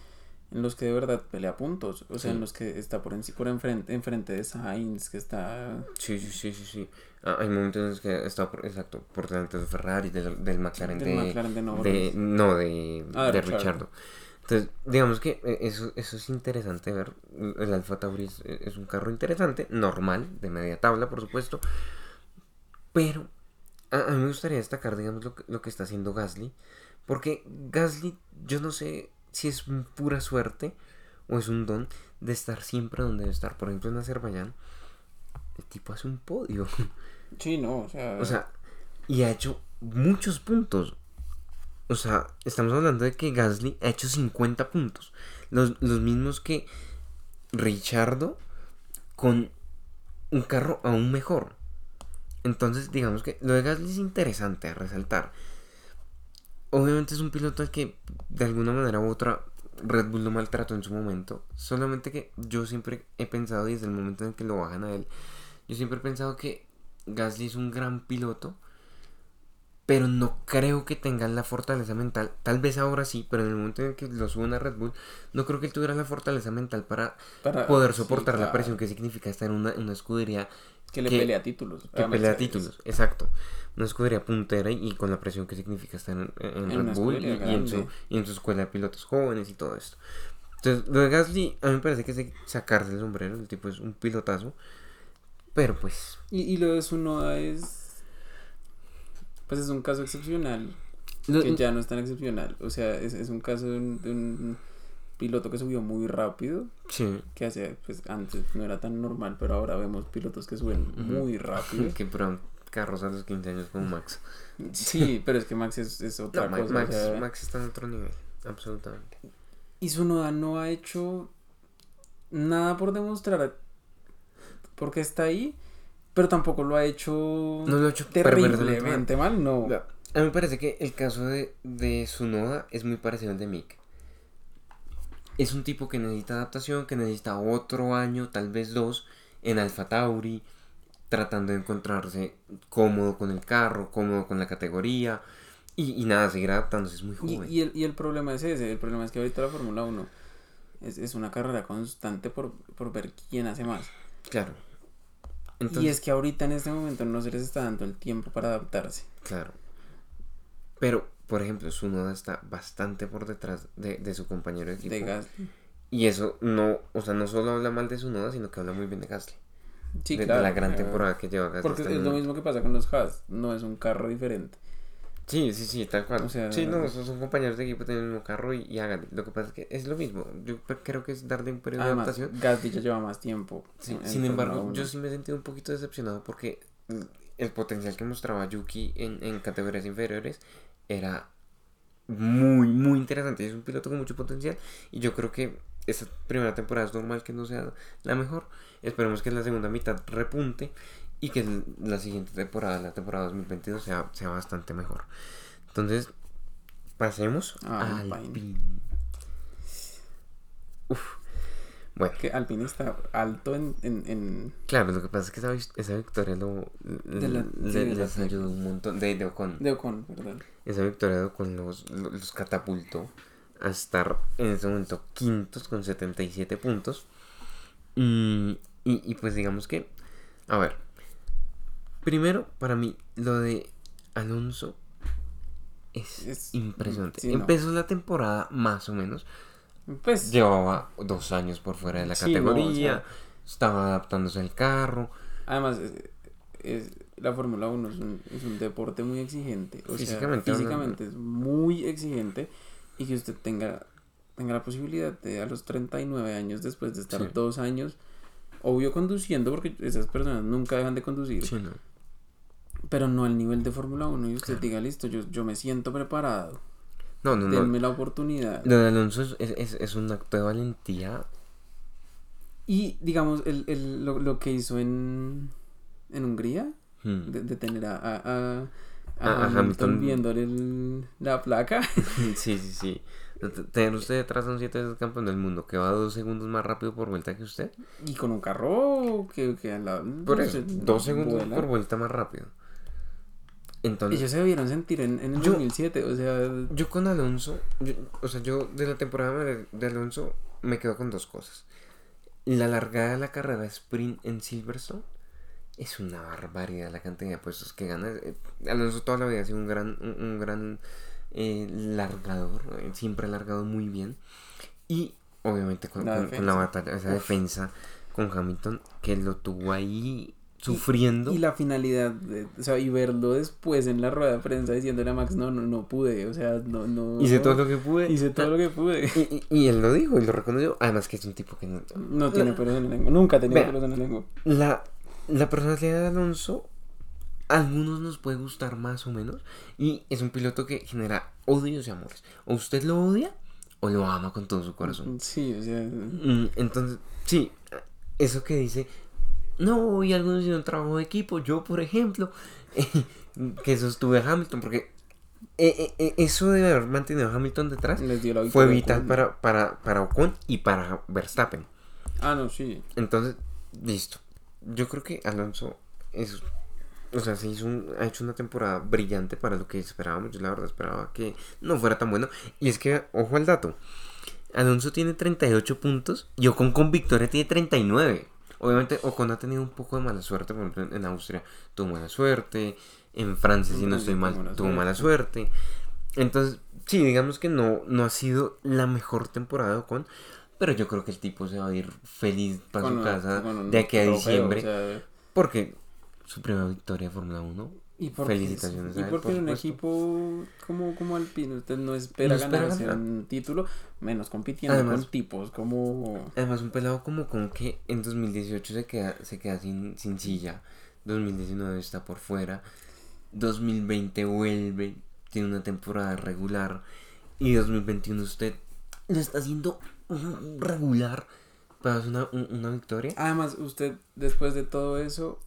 Speaker 2: en los que de verdad pelea puntos, o sea,
Speaker 1: Sí.
Speaker 2: en los que está por, enci- por enfrente, enfrente de Sainz, que está...
Speaker 1: Sí, sí, sí, sí, sí. Ah, hay momentos en los que está por, exacto, por delante del Ferrari, del, del McLaren
Speaker 2: Del
Speaker 1: de,
Speaker 2: McLaren de
Speaker 1: de- no, de,
Speaker 2: Ah, de
Speaker 1: de. Richardo. Entonces, digamos que eh, eso, eso es interesante ver. El Alfa Tauri es, es un carro interesante, normal, de media tabla, por supuesto. Pero a, a mí me gustaría destacar, digamos, lo que, lo que está haciendo Gasly. Porque Gasly, yo no sé si es pura suerte o es un don de estar siempre donde debe estar. Por ejemplo, en Azerbaiyán, el tipo hace un podio.
Speaker 2: Sí, no, o sea...
Speaker 1: O sea, y ha hecho muchos puntos. O sea, estamos hablando de que Gasly ha hecho 50 puntos. Los, los mismos que Richardo con un carro aún mejor. Entonces, digamos que lo de Gasly es interesante a resaltar. Obviamente es un piloto al que de alguna manera u otra Red Bull lo maltrató en su momento. Solamente que yo siempre he pensado, y desde el momento en que lo bajan a él, yo siempre he pensado que Gasly es un gran piloto, pero no creo que tenga la fortaleza mental. Tal vez ahora sí, pero en el momento en que lo suben a Red Bull, no creo que él tuviera la fortaleza mental para
Speaker 2: para
Speaker 1: poder
Speaker 2: sí,
Speaker 1: soportar la presión que significa estar en una, en una escudería
Speaker 2: Que le
Speaker 1: que-
Speaker 2: pelea títulos.
Speaker 1: que
Speaker 2: a
Speaker 1: pelea títulos. Exacto. Una escudería puntera y, y con la presión que significa estar en, en
Speaker 2: En una
Speaker 1: Red Bull y, en su, y en su escuela de pilotos jóvenes y todo esto. Entonces, lo de Gasly, a mí me parece que es de sacarse el sombrero. El tipo es un pilotazo. Pero pues,
Speaker 2: Y, lo de su noda es... Pues es un caso excepcional.
Speaker 1: lo-
Speaker 2: que ya no es tan excepcional. O sea, es, es un caso de un, de un piloto que subió muy rápido.
Speaker 1: sí.
Speaker 2: Que hace, pues antes no era tan normal, pero ahora vemos pilotos que suben muy rápido.
Speaker 1: que prueban carros a los 15 años como Max.
Speaker 2: Sí, pero es que Max es, es otra
Speaker 1: No,
Speaker 2: cosa. o
Speaker 1: Max,
Speaker 2: sea,
Speaker 1: Max está en otro nivel. Absolutamente.
Speaker 2: Y Sunoda no ha hecho nada por demostrar porque está ahí, pero tampoco lo ha hecho
Speaker 1: No lo ha hecho perversamente
Speaker 2: terriblemente mal, no.
Speaker 1: A mí me parece que el caso de, de Sunoda es muy parecido al de Mick. Es un tipo que necesita adaptación, que necesita otro año, tal vez dos, en Alfa Tauri, tratando de encontrarse cómodo con el carro, cómodo con la categoría. Y, y nada, seguir adaptándose, es muy joven.
Speaker 2: y el, y el problema es ese, el problema es que ahorita la Fórmula 1 es, es una carrera constante por, por ver quién hace más.
Speaker 1: Claro.
Speaker 2: y es que ahorita en este momento no se les está dando el tiempo para adaptarse.
Speaker 1: Claro. Pero, por ejemplo, Sunoda está bastante por detrás de, de su compañero de equipo.
Speaker 2: De Gasly.
Speaker 1: Y eso no, o sea, no solo habla mal de Sunoda, sino que habla muy bien de Gasly.
Speaker 2: Sí,
Speaker 1: de, de
Speaker 2: claro,
Speaker 1: la gran temporada que lleva Gasly.
Speaker 2: Porque
Speaker 1: hasta
Speaker 2: es lo mismo que pasa con los Haas, no es un carro diferente.
Speaker 1: Sí, sí, sí, tal cual.
Speaker 2: O sea,
Speaker 1: sí, no, esos son compañeros de equipo, tienen el mismo carro y, y háganle. Lo que pasa es que es lo mismo. Yo creo que es darle un periodo
Speaker 2: Además,
Speaker 1: de adaptación.
Speaker 2: Gasly ya lleva más tiempo.
Speaker 1: Sí,
Speaker 2: en- en
Speaker 1: sin
Speaker 2: Fórmula
Speaker 1: embargo,
Speaker 2: 1.
Speaker 1: yo sí me he sentido un poquito decepcionado porque el potencial que mostraba Yuki en, en categorías inferiores era muy, muy interesante. Es un piloto con mucho potencial y yo creo que esta primera temporada es normal que no sea la mejor. Esperemos que en la segunda mitad repunte y que la siguiente temporada, la temporada 2022, sea, sea bastante mejor. Entonces, pasemos
Speaker 2: Ah,
Speaker 1: al
Speaker 2: Alpine.
Speaker 1: Uf. Bueno,
Speaker 2: Que Alpine está alto en, en, en-
Speaker 1: Claro, lo que pasa es que esa, esa victoria lo,
Speaker 2: De la-
Speaker 1: le-
Speaker 2: sí,
Speaker 1: les ayudó un montón. De, de Ocon.
Speaker 2: de Ocon, ¿verdad?
Speaker 1: Esa victoria Ocon los, los, catapultó a estar en ese momento quintos con 77 puntos. Y, y, y pues digamos que, a ver, primero para mí lo de Alonso es,
Speaker 2: Es-
Speaker 1: impresionante.
Speaker 2: sí, no.
Speaker 1: Empezó la temporada más o menos.
Speaker 2: Pues
Speaker 1: Llevaba dos años por fuera de la
Speaker 2: Sí, no, o
Speaker 1: categoría.
Speaker 2: sea-
Speaker 1: estaba adaptándose al carro.
Speaker 2: Además, es, la Fórmula 1 es un, es un deporte muy exigente. O
Speaker 1: Físicamente
Speaker 2: sea, físicamente es muy exigente y que usted tenga, tenga la posibilidad de a los 39 años, después de estar
Speaker 1: Sí.
Speaker 2: dos años, obvio conduciendo, porque esas personas nunca dejan de conducir,
Speaker 1: Sí, no.
Speaker 2: pero no al nivel de Fórmula 1 y usted diga, listo, yo, yo me siento preparado,
Speaker 1: No, no, no.
Speaker 2: denme la oportunidad.
Speaker 1: De Alonso es, es, es- es un acto de valentía.
Speaker 2: Y digamos, el, el, lo, lo que hizo en, en Hungría,
Speaker 1: Hmm.
Speaker 2: de, de tener a, a, a, a Hamilton, viéndole el- la placa.
Speaker 1: Sí, sí, sí. Tener usted detrás a un siete veces campeón del mundo que va dos segundos más rápido por vuelta que usted.
Speaker 2: Y con un carro que, que a la,
Speaker 1: Por eso, dos segundos
Speaker 2: vuela.
Speaker 1: por vuelta más rápido. Entonces,
Speaker 2: Ellos se debieron sentir en, en el
Speaker 1: Yo-
Speaker 2: 2007, o sea,
Speaker 1: yo con Alonso, yo- o sea, yo de la temporada de, de Alonso me quedo con dos cosas. La largada de la carrera sprint en Silverstone es una barbaridad la cantidad de puestos que gana. Eh, Alonso toda la vida ha sido un gran, un, un gran eh, largador, eh, siempre ha largado muy bien. Y obviamente con,
Speaker 2: La
Speaker 1: con- con la batalla, esa
Speaker 2: Uf.
Speaker 1: defensa con Hamilton que lo tuvo ahí sufriendo.
Speaker 2: y la finalidad, de- o sea, y verlo después en la rueda de prensa diciéndole a Max, no, no, no pude, o sea, no, no.
Speaker 1: Hice todo lo que pude.
Speaker 2: Hice todo lo que pude.
Speaker 1: Y, y- y él lo dijo y lo reconoció. Además que es un tipo que no...
Speaker 2: No tiene pelos en la lengua, nunca ha tenido pelos en la lengua.
Speaker 1: La, la personalidad de Alonso, a algunos nos puede gustar más o menos. Y es un piloto que genera odios y amores. O usted lo odia o lo ama con todo su corazón.
Speaker 2: Sí, o sea,
Speaker 1: Mm, Entonces, sí, eso que dice, no, y algunos hicieron trabajo de equipo. Yo, por ejemplo, que sostuve a Hamilton, porque eh, eh, eh, eso de haber mantenido a Hamilton detrás fue vital para, para, para Ocon y para Verstappen.
Speaker 2: Ah, no, sí.
Speaker 1: Entonces, listo. Yo creo que Alonso es. O sea, se hizo un- ha hecho una temporada brillante para lo que esperábamos. Yo la verdad esperaba que no fuera tan bueno. Y es que, ojo al dato. Alonso tiene 38 puntos y Ocon con victoria tiene 39. Obviamente Ocon ha tenido un poco de mala suerte. Por ejemplo, en- Austria tuvo mala suerte. En Francia, si no estoy mal, tuvo mala
Speaker 2: suerte.
Speaker 1: suerte. Entonces, sí, digamos que no, no ha sido la mejor temporada de Ocon. Pero yo creo que el tipo se va a ir feliz para
Speaker 2: Con
Speaker 1: su
Speaker 2: un-
Speaker 1: casa
Speaker 2: un
Speaker 1: de aquí a diciembre.
Speaker 2: o sea,
Speaker 1: Porque su primera victoria de Fórmula 1.
Speaker 2: Y porque,
Speaker 1: Felicitaciones
Speaker 2: y porque
Speaker 1: por
Speaker 2: en un
Speaker 1: supuesto.
Speaker 2: equipo como, como Alpine usted no espera
Speaker 1: No espera
Speaker 2: ganarse
Speaker 1: ganar.
Speaker 2: un título, menos compitiendo
Speaker 1: Además-
Speaker 2: con tipos como...
Speaker 1: Además, un pelado como con que en 2018 se queda, se queda sin, sin silla. 2019 está por fuera. 2020 vuelve. Tiene una temporada regular. Y 2021 usted lo está haciendo regular. Para una, un- una victoria.
Speaker 2: Además, usted, después de todo eso,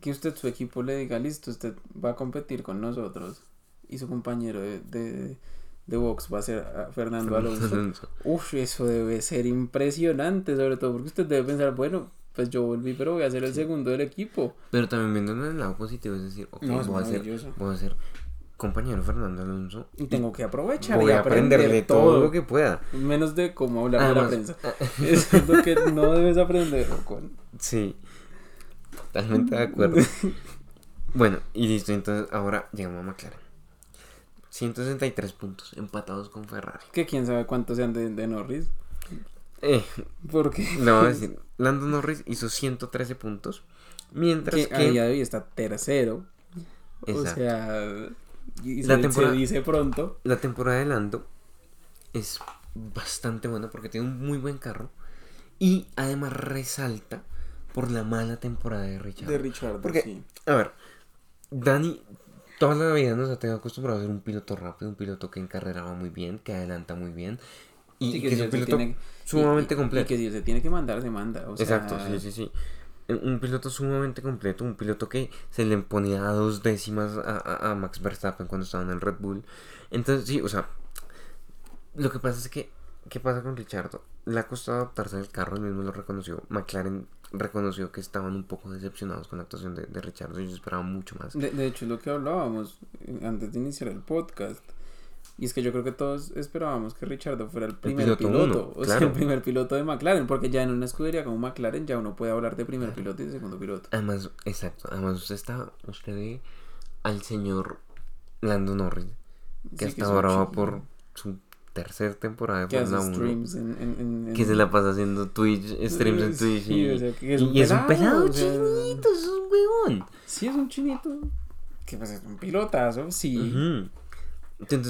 Speaker 2: que usted su equipo le diga, listo, usted va a competir con nosotros. Y su compañero de, de, de box va a ser a Fernando Alonso. Uf, eso debe ser impresionante, sobre todo porque usted debe pensar, bueno, pues yo volví, pero voy a ser el segundo del equipo.
Speaker 1: Pero también viéndolo en el lado positivo, es decir, ok,
Speaker 2: No, es
Speaker 1: voy, a ser, voy a ser compañero de Fernando Alonso.
Speaker 2: Y tengo que aprovechar
Speaker 1: Voy
Speaker 2: y aprender
Speaker 1: aprenderle todo lo que pueda.
Speaker 2: Menos de cómo hablar de la
Speaker 1: Además-
Speaker 2: prensa. Eso es lo que no debes aprender, con
Speaker 1: Sí, totalmente de acuerdo. bueno, y listo, entonces ahora llegamos a McLaren. 163 puntos, empatados con Ferrari.
Speaker 2: Que quién sabe cuántos sean de, de Norris.
Speaker 1: Eh,
Speaker 2: Porque
Speaker 1: le voy a decir, Lando Norris hizo 113 puntos, mientras
Speaker 2: que
Speaker 1: que...
Speaker 2: a día de hoy está tercero. O sea, y
Speaker 1: La
Speaker 2: se,
Speaker 1: temporada-
Speaker 2: se dice pronto.
Speaker 1: La temporada de Lando es bastante buena porque tiene un muy buen carro y además resalta por la mala temporada de Richard.
Speaker 2: De Richard,
Speaker 1: Porque-
Speaker 2: sí.
Speaker 1: A ver, Dani toda la vida nos ha tenido acostumbrado a ser un piloto rápido, un piloto que en carrera va muy bien, que adelanta muy bien y
Speaker 2: Sí,
Speaker 1: que,
Speaker 2: si
Speaker 1: es un piloto
Speaker 2: tiene-
Speaker 1: sumamente
Speaker 2: y- y-
Speaker 1: completo.
Speaker 2: Y que si se tiene que mandar, se manda. O sea,
Speaker 1: Exacto, sí, sí, sí. Un piloto sumamente completo, un piloto que se le ponía dos décimas a, a- Max Verstappen cuando estaba en el Red Bull. Entonces, sí, o sea, lo que pasa es que, ¿qué pasa con Richardo? Le ha costado adaptarse al carro, él mismo lo reconoció. McLaren reconoció que estaban un poco decepcionados con la actuación de, de Richardo, ellos esperaban mucho más.
Speaker 2: De, de hecho, lo que hablábamos eh, antes de iniciar el podcast. Y es que yo creo que todos esperábamos que Richardo fuera el primer
Speaker 1: piloto
Speaker 2: piloto.
Speaker 1: uno,
Speaker 2: o sea, el primer piloto de McLaren. Porque ya en una escudería como McLaren ya uno puede hablar de primer piloto y de segundo piloto.
Speaker 1: Además, exacto, además usted está, usted ve al señor Lando Norris, que
Speaker 2: Sí,
Speaker 1: hasta ahora
Speaker 2: un
Speaker 1: va por su tercera temporada de Fórmula 1.
Speaker 2: streams en, en, en-
Speaker 1: Que se la pasa haciendo Twitch, streams en Twitch.
Speaker 2: Sí,
Speaker 1: y,
Speaker 2: o sea, que es
Speaker 1: y
Speaker 2: un
Speaker 1: es un
Speaker 2: pelado,
Speaker 1: pelado
Speaker 2: o sea,
Speaker 1: chinito, es un huevón.
Speaker 2: Sí, es un chinito. Que pues es un pilotazo, sí.
Speaker 1: Entonces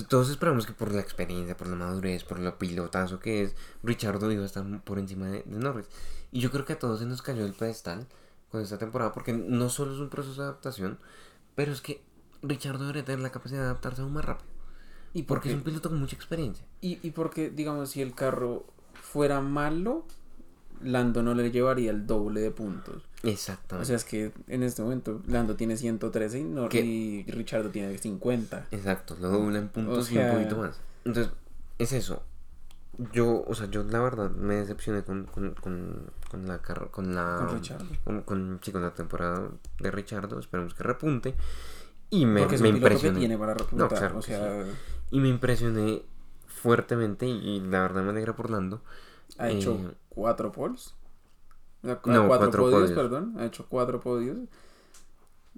Speaker 1: todos esperamos que por la experiencia, por la madurez, por lo pilotazo que es, Richardo iba a estar por encima de, de Norris. Y yo creo que a todos se nos cayó el pedestal con esta temporada, porque no solo es un proceso de adaptación, pero es que Richardo debería tener la capacidad de adaptarse aún más rápido.
Speaker 2: Y
Speaker 1: Porque
Speaker 2: porque,
Speaker 1: es un piloto con mucha experiencia.
Speaker 2: y, y porque, digamos, si el carro fuera malo, Lando no le llevaría el doble de puntos. O
Speaker 1: Exactamente.
Speaker 2: sea, es que en este momento Lando tiene 113 y,
Speaker 1: ¿Qué?
Speaker 2: y Richardo tiene 50.
Speaker 1: Exacto, lo dobla en puntos
Speaker 2: O
Speaker 1: y un poquito más. Entonces, es eso. Yo, o sea, yo la verdad me decepcioné con, con, con, con la con la
Speaker 2: Con Richardo.
Speaker 1: con, sí, con la temporada de Richardo, esperemos que repunte. Y me,
Speaker 2: porque es
Speaker 1: me
Speaker 2: que
Speaker 1: impresioné.
Speaker 2: tiene para repuntar.
Speaker 1: claro
Speaker 2: o
Speaker 1: que
Speaker 2: sea,
Speaker 1: Y me impresioné fuertemente y, y la verdad me alegra por Lando.
Speaker 2: ha hecho
Speaker 1: Eh,
Speaker 2: cuatro poles. O
Speaker 1: No,
Speaker 2: cuatro,
Speaker 1: cuatro
Speaker 2: podios,
Speaker 1: podios.
Speaker 2: perdón. Ha hecho cuatro podios.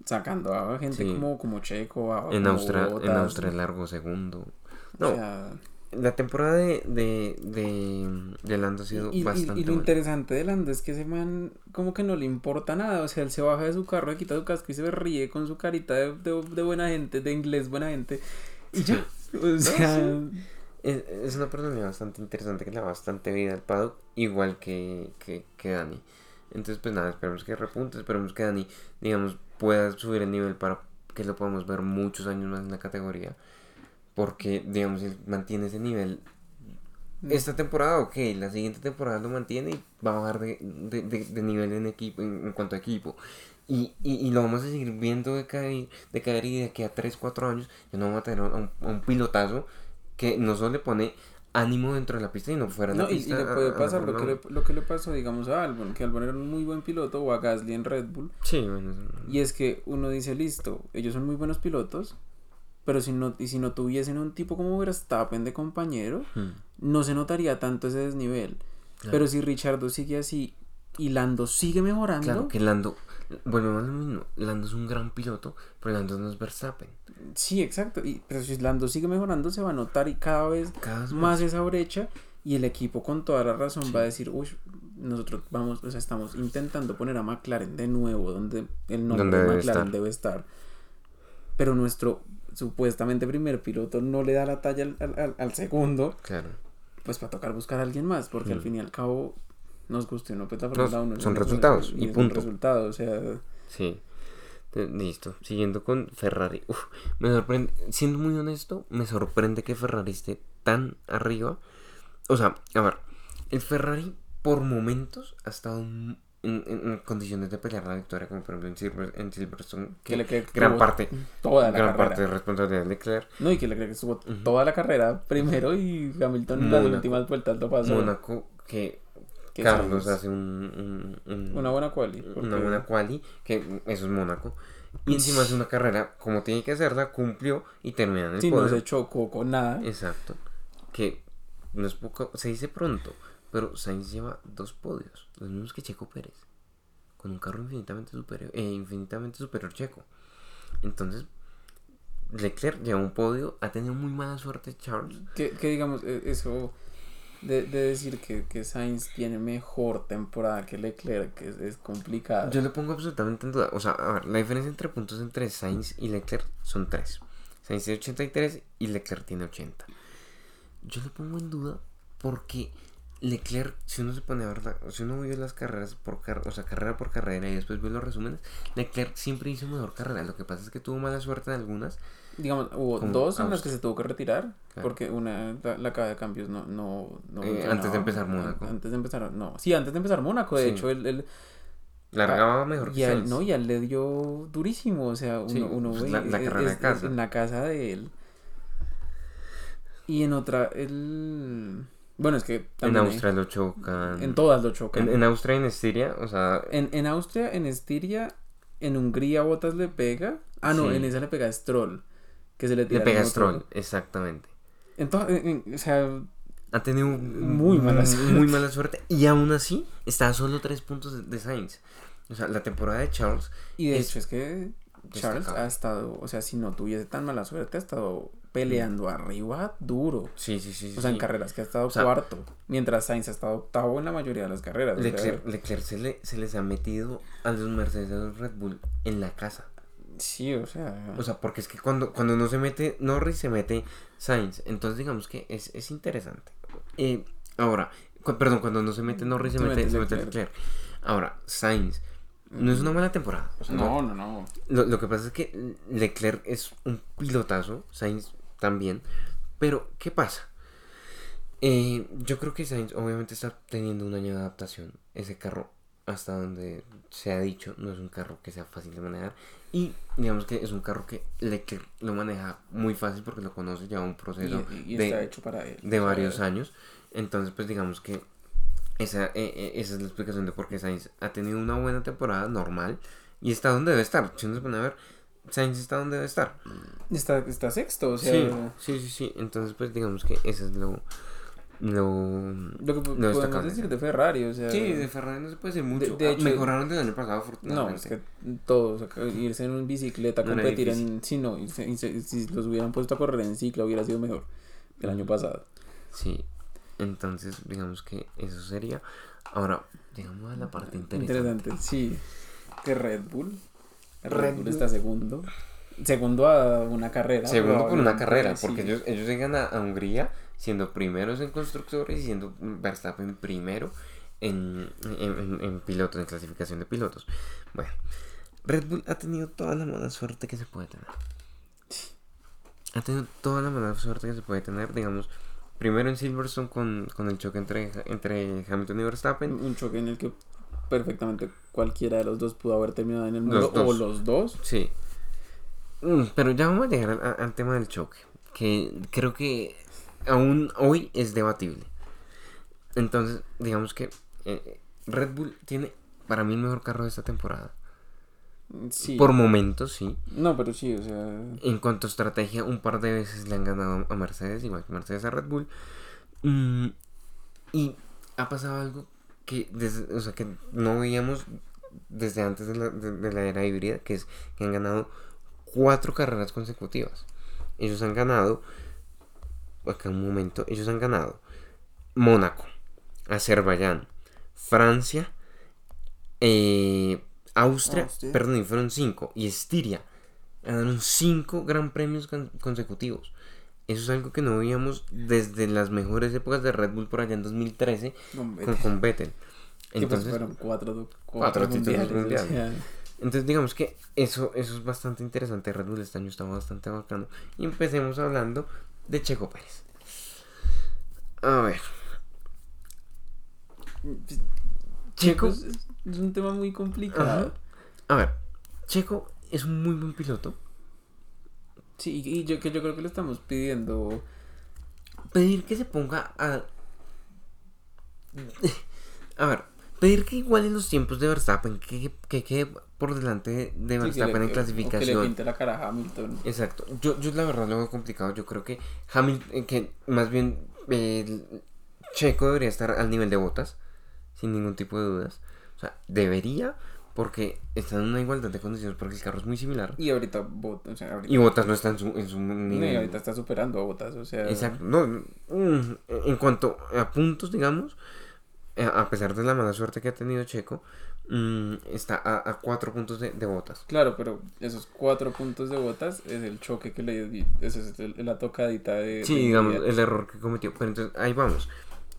Speaker 2: Sacando a gente
Speaker 1: Sí.
Speaker 2: como, como Checo, a,
Speaker 1: En
Speaker 2: como
Speaker 1: Austria, en
Speaker 2: Bottas.
Speaker 1: Austria largo segundo.
Speaker 2: O
Speaker 1: No,
Speaker 2: sea,
Speaker 1: la temporada de, de, de, de Lando ha sido
Speaker 2: y, y-
Speaker 1: bastante
Speaker 2: y lo
Speaker 1: buena.
Speaker 2: interesante de Lando es que ese man como que no le importa nada, o sea, él se baja de su carro, le quita su casco y se ríe con su carita de, de- de buena gente, de inglés buena gente, y ya, o sea,
Speaker 1: Es, es una personalidad bastante interesante que le da bastante vida al paddock, igual que, que, que Dani. Entonces, pues nada, esperemos que repunte, esperemos que Dani, digamos, pueda subir el nivel para que lo podamos ver muchos años más en la categoría. Porque, digamos, él mantiene ese nivel. Esta temporada, ok, la siguiente temporada lo mantiene y va a bajar de, de, de- de nivel en equipo, en, en cuanto a equipo. Y, y, y lo vamos a seguir viendo de caer, de caer y de aquí a 3, 4 años ya no vamos a tener a un, a un pilotazo que no solo le pone ánimo dentro de la pista y no fuera de la
Speaker 2: no, y, y
Speaker 1: pista.
Speaker 2: le puede
Speaker 1: a
Speaker 2: pasar lo que le,
Speaker 1: uno.
Speaker 2: lo que le pasó, digamos, a Albon, que Albon era un muy buen piloto, o a Gasly en Red Bull,
Speaker 1: Sí, bueno. eso-
Speaker 2: y es que uno dice, listo, ellos son muy buenos pilotos, pero si no, y si no tuviesen un tipo como Verstappen de compañero,
Speaker 1: Hmm,
Speaker 2: no se notaría tanto ese desnivel.
Speaker 1: Claro.
Speaker 2: Pero si Richardo sigue así y Lando sigue mejorando,
Speaker 1: Claro que Lando, volvemos a lo mismo, Lando es un gran piloto, pero Lando no es Verstappen.
Speaker 2: sí, exacto. Y, pero si Lando sigue mejorando, se va a notar y cada vez
Speaker 1: Cada vez
Speaker 2: más esa brecha. Y el equipo, con toda la razón,
Speaker 1: Sí.
Speaker 2: va a decir: Uy, nosotros vamos, o sea, estamos intentando poner a McLaren de nuevo donde el nombre
Speaker 1: Donde
Speaker 2: de
Speaker 1: debe
Speaker 2: McLaren
Speaker 1: estar.
Speaker 2: debe estar. Pero nuestro supuestamente primer piloto no le da la talla al, al- segundo,
Speaker 1: Claro.
Speaker 2: pues va a tocar buscar a alguien más, porque al
Speaker 1: Mm.
Speaker 2: fin y al cabo nos guste pues la
Speaker 1: No,
Speaker 2: Fórmula 1
Speaker 1: son
Speaker 2: es-
Speaker 1: resultados, y punto.
Speaker 2: resultado, o sea,
Speaker 1: Sí. Listo. Siguiendo con Ferrari. Uf, me sorprende. Siendo muy honesto, me sorprende que Ferrari esté tan arriba. O sea, a ver. El Ferrari, por momentos, ha estado en, en- en condiciones de pelear la victoria, como por ejemplo en, Silver- en Silverstone.
Speaker 2: que le que
Speaker 1: gran parte.
Speaker 2: toda la
Speaker 1: Gran
Speaker 2: carrera.
Speaker 1: parte de responsabilidad de Leclerc.
Speaker 2: No, y que le que estuvo toda la carrera primero y Hamilton en las últimas vueltas lo pasó.
Speaker 1: Mónaco, Que Carlos
Speaker 2: Sainz-
Speaker 1: hace un, un- un-
Speaker 2: Una buena quali. porque-
Speaker 1: una buena quali, que eso es Mónaco. Y encima hace una carrera como tiene que hacerla, cumplió y termina en el
Speaker 2: Sí, no se chocó con nada.
Speaker 1: Exacto. Que no es poco, se dice pronto, pero Sainz lleva dos podios, los mismos que Checo Pérez, con un carro infinitamente superior, eh, infinitamente superior Checo. Entonces, Leclerc lleva un podio, ha tenido muy mala suerte Charles.
Speaker 2: Que, que digamos, eh, eso de, de decir que, que Sainz tiene mejor temporada que Leclerc, que es, complicado.
Speaker 1: Yo le pongo absolutamente en duda. O sea, a ver, la diferencia entre puntos entre Sainz y Leclerc son 3. Sainz tiene 83 y Leclerc tiene 80. Yo le pongo en duda porque Leclerc, si uno se pone a ver, la- si uno vio las carreras por car- o sea, carrera por carrera y después vio los resúmenes, Leclerc siempre hizo mejor carrera. Lo que pasa es que tuvo mala suerte en algunas.
Speaker 2: Digamos, hubo dos en las que se tuvo que retirar,
Speaker 1: Claro.
Speaker 2: porque una, la, la caja de cambios no... no, no
Speaker 1: Eh, antes de empezar Mónaco.
Speaker 2: Antes de empezar, no. Sí, antes de empezar Mónaco, de
Speaker 1: Sí.
Speaker 2: hecho, él... él
Speaker 1: Largaba mejor que
Speaker 2: y él, no, y él le dio durísimo, o sea, uno,
Speaker 1: Sí,
Speaker 2: uno
Speaker 1: pues
Speaker 2: ve
Speaker 1: la- la
Speaker 2: es-
Speaker 1: carrera de
Speaker 2: es-
Speaker 1: casa.
Speaker 2: en la casa de él. Y en otra, él... Bueno, es que
Speaker 1: en
Speaker 2: también, eh,
Speaker 1: Austria lo chocan.
Speaker 2: En todas lo chocan.
Speaker 1: En, en Austria y en Estiria, o sea,
Speaker 2: En, en Austria, en Estiria, en Hungría Botas le pega. Ah, no,
Speaker 1: Sí.
Speaker 2: en esa le pega a Stroll. Que se le tira
Speaker 1: le pega. Stroll, exactamente.
Speaker 2: En to- en- en- o sea,
Speaker 1: Ha tenido
Speaker 2: Muy mala suerte.
Speaker 1: muy mala suerte. Y aún así, está a solo tres puntos de, Sainz. O sea, la temporada de Charles.
Speaker 2: y de
Speaker 1: Es
Speaker 2: hecho es que Charles ha estado, o sea, si no tuviese tan mala suerte, ha estado peleando arriba duro.
Speaker 1: Sí, sí, sí.
Speaker 2: O sea, en carreras que ha estado
Speaker 1: O sea,
Speaker 2: cuarto, mientras Sainz ha estado octavo en la mayoría de las carreras.
Speaker 1: Leclerc, Leclerc se, le- se les ha metido a los Mercedes a los Red Bull en la casa.
Speaker 2: sí, o sea,
Speaker 1: O sea, porque es que cuando, cuando no se mete Norris, se mete Sainz. Entonces, digamos que es, es interesante. Eh, ahora, cu- perdón, cuando no se mete Norris, se,
Speaker 2: Se
Speaker 1: mete,
Speaker 2: mete
Speaker 1: se mete
Speaker 2: Leclerc.
Speaker 1: Ahora, Sainz. No es una mala temporada. o sea,
Speaker 2: no, no, no.
Speaker 1: Lo, lo que pasa es que Leclerc es un pilotazo, Sainz también. Pero, ¿qué pasa? Eh, yo creo que Sainz obviamente está teniendo un año de adaptación. Ese carro, hasta donde se ha dicho, no es un carro que sea fácil de manejar. Y digamos que es un carro que Leclerc lo maneja muy fácil porque lo conoce, lleva un proceso
Speaker 2: Y, y
Speaker 1: de,
Speaker 2: está hecho para él.
Speaker 1: de
Speaker 2: o sea,
Speaker 1: varios años. Entonces, pues digamos que esa, eh, eh, esa es la explicación de por qué Sainz ha tenido una buena temporada normal y está donde debe estar. Si uno se pone a ver, Sainz está donde debe estar.
Speaker 2: Está, está sexto, o sea,
Speaker 1: sí, sí, sí, sí. Entonces, pues digamos que eso es lo. Lo.
Speaker 2: lo que
Speaker 1: No,
Speaker 2: podemos decir de Ferrari, o sea.
Speaker 1: Sí, de Ferrari no se puede decir mucho.
Speaker 2: de
Speaker 1: Ah,
Speaker 2: hecho-
Speaker 1: Mejoraron del año pasado,
Speaker 2: No,
Speaker 1: afortunadamente.
Speaker 2: es que todos, o sea, irse en bicicleta,
Speaker 1: No
Speaker 2: competir en. Sí, no, irse- irse- si los hubieran puesto a correr en ciclo, hubiera sido mejor que el año pasado.
Speaker 1: Sí. Entonces, digamos que eso sería. Ahora, digamos a la parte interesante.
Speaker 2: Interesante, sí. Que Red Bull. Red, Bull está segundo. Segundo a una carrera.
Speaker 1: Segundo por una carrera,
Speaker 2: sí.
Speaker 1: porque ellos, ellos llegan a, a Hungría siendo primeros en constructores y siendo Verstappen primero en, en, en- en pilotos, en clasificación de pilotos. Bueno, Red Bull ha tenido toda la mala suerte que se puede tener. Ha tenido toda la mala suerte que se puede tener, digamos, primero en Silverstone con, con el choque entre, entre Hamilton y Verstappen.
Speaker 2: Un choque en el que perfectamente cualquiera de los dos pudo haber terminado en el mundo. O los dos.
Speaker 1: Sí. Mm, Pero ya vamos a llegar al, al tema del choque, que creo que aún hoy es debatible. Entonces, digamos que eh, Red Bull tiene para mí el mejor carro de esta temporada.
Speaker 2: Sí.
Speaker 1: Por momentos, sí.
Speaker 2: No, pero sí, o sea.
Speaker 1: En cuanto a estrategia, un par de veces le han ganado a Mercedes, igual que Mercedes a Red Bull. Mm, y ha pasado algo que, desde, o sea, que no veíamos desde antes de la, de- de la era híbrida, que es que han ganado cuatro carreras consecutivas. Ellos han ganado, acá un momento, ellos han ganado Mónaco, Azerbaiyán, Francia, eh, Austria,
Speaker 2: Austria.
Speaker 1: perdón, y fueron cinco, y Estiria. Ganaron cinco gran premios con- consecutivos. Eso es algo que no veíamos desde las mejores épocas de Red Bull por allá en 2013
Speaker 2: hombre,
Speaker 1: con, con Vettel.
Speaker 2: pues
Speaker 1: Entonces,
Speaker 2: fueron cuatro,
Speaker 1: cuatro
Speaker 2: mundiales.
Speaker 1: entonces digamos que eso, eso es bastante interesante. Red Bull este año está bastante bacano. Y empecemos hablando de Checo Pérez. A ver. Checo.
Speaker 2: pues, es, es un tema muy complicado.
Speaker 1: Ajá. A ver. Checo es un muy buen piloto.
Speaker 2: Sí, y yo, que yo creo que le estamos pidiendo.
Speaker 1: Pedir que se ponga a. A ver. Pedir que igualen los tiempos de Verstappen. Que que quede por delante de,
Speaker 2: sí, que le-
Speaker 1: Verstappen en
Speaker 2: o que le
Speaker 1: clasificación.
Speaker 2: pinte la cara a Hamilton.
Speaker 1: Exacto. Yo, yo la verdad lo veo complicado. Yo creo que Hamilton, que más bien eh, el Checo debería estar al nivel de botas, sin ningún tipo de dudas. O sea, debería, porque están en una igualdad de condiciones, porque el carro es muy similar.
Speaker 2: Y ahorita, Bot- o sea, ahorita,
Speaker 1: Y botas no está en su, en su
Speaker 2: no, y
Speaker 1: nivel.
Speaker 2: ahorita está superando a Botas, o sea.
Speaker 1: Exacto. No, mm, en cuanto a puntos, digamos, eh, a pesar de la mala suerte que ha tenido Checo, mm, está a, a cuatro puntos de, de botas.
Speaker 2: Claro, pero esos cuatro puntos de Botas es el choque que le di, esa es la tocadita de.
Speaker 1: Sí,
Speaker 2: de
Speaker 1: digamos, el error que cometió. Pero entonces, ahí vamos.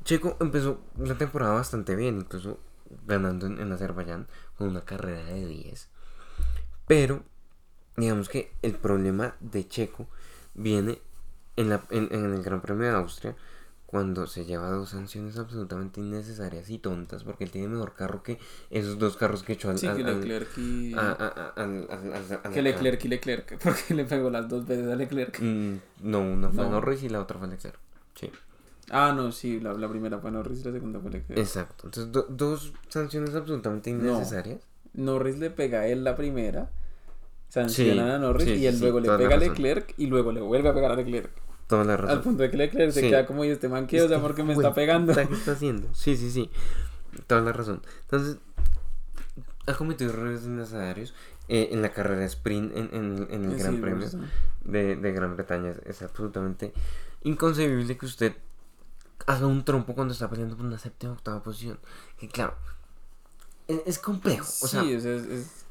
Speaker 1: Checo empezó la temporada bastante bien, incluso ganando en, en Azerbaiyán con una carrera de 10. Pero, digamos que el problema de Checo viene en, la, en, en el Gran Premio de Austria, cuando se lleva dos sanciones absolutamente innecesarias y tontas, porque él tiene mejor carro que esos dos carros que echó al.
Speaker 2: Sí,
Speaker 1: al-
Speaker 2: que Leclerc y.
Speaker 1: a- a- a- al- al- al- al-
Speaker 2: que Leclerc y Leclerc, porque le pegó las dos veces a Leclerc.
Speaker 1: Mm, no, una fue
Speaker 2: No.
Speaker 1: Norris y la otra fue Leclerc. Sí.
Speaker 2: Ah, no, sí, la, la primera fue Norris y la segunda fue Leclerc.
Speaker 1: Exacto. Entonces, do- dos sanciones absolutamente
Speaker 2: No.
Speaker 1: innecesarias.
Speaker 2: Norris le pega a él la primera, sancionan
Speaker 1: Sí,
Speaker 2: a Norris
Speaker 1: sí,
Speaker 2: y él
Speaker 1: sí,
Speaker 2: luego le pega a. Leclerc y luego le vuelve a pegar a Leclerc.
Speaker 1: Toda la
Speaker 2: Al
Speaker 1: razón.
Speaker 2: punto de que Leclerc se queda como, ¿y este man qué? O sea, porque me está pegando.
Speaker 1: ¿Qué está haciendo? Sí, sí, sí. Toda la razón. Entonces, ha cometido errores innecesarios. eh, en la carrera sprint en, en- en el Gran Premio de, de Gran Bretaña. Es absolutamente inconcebible que usted haga un trompo cuando está peleando por una séptima o octava posición. Que claro, es, es complejo. O sea,
Speaker 2: sí, es, es-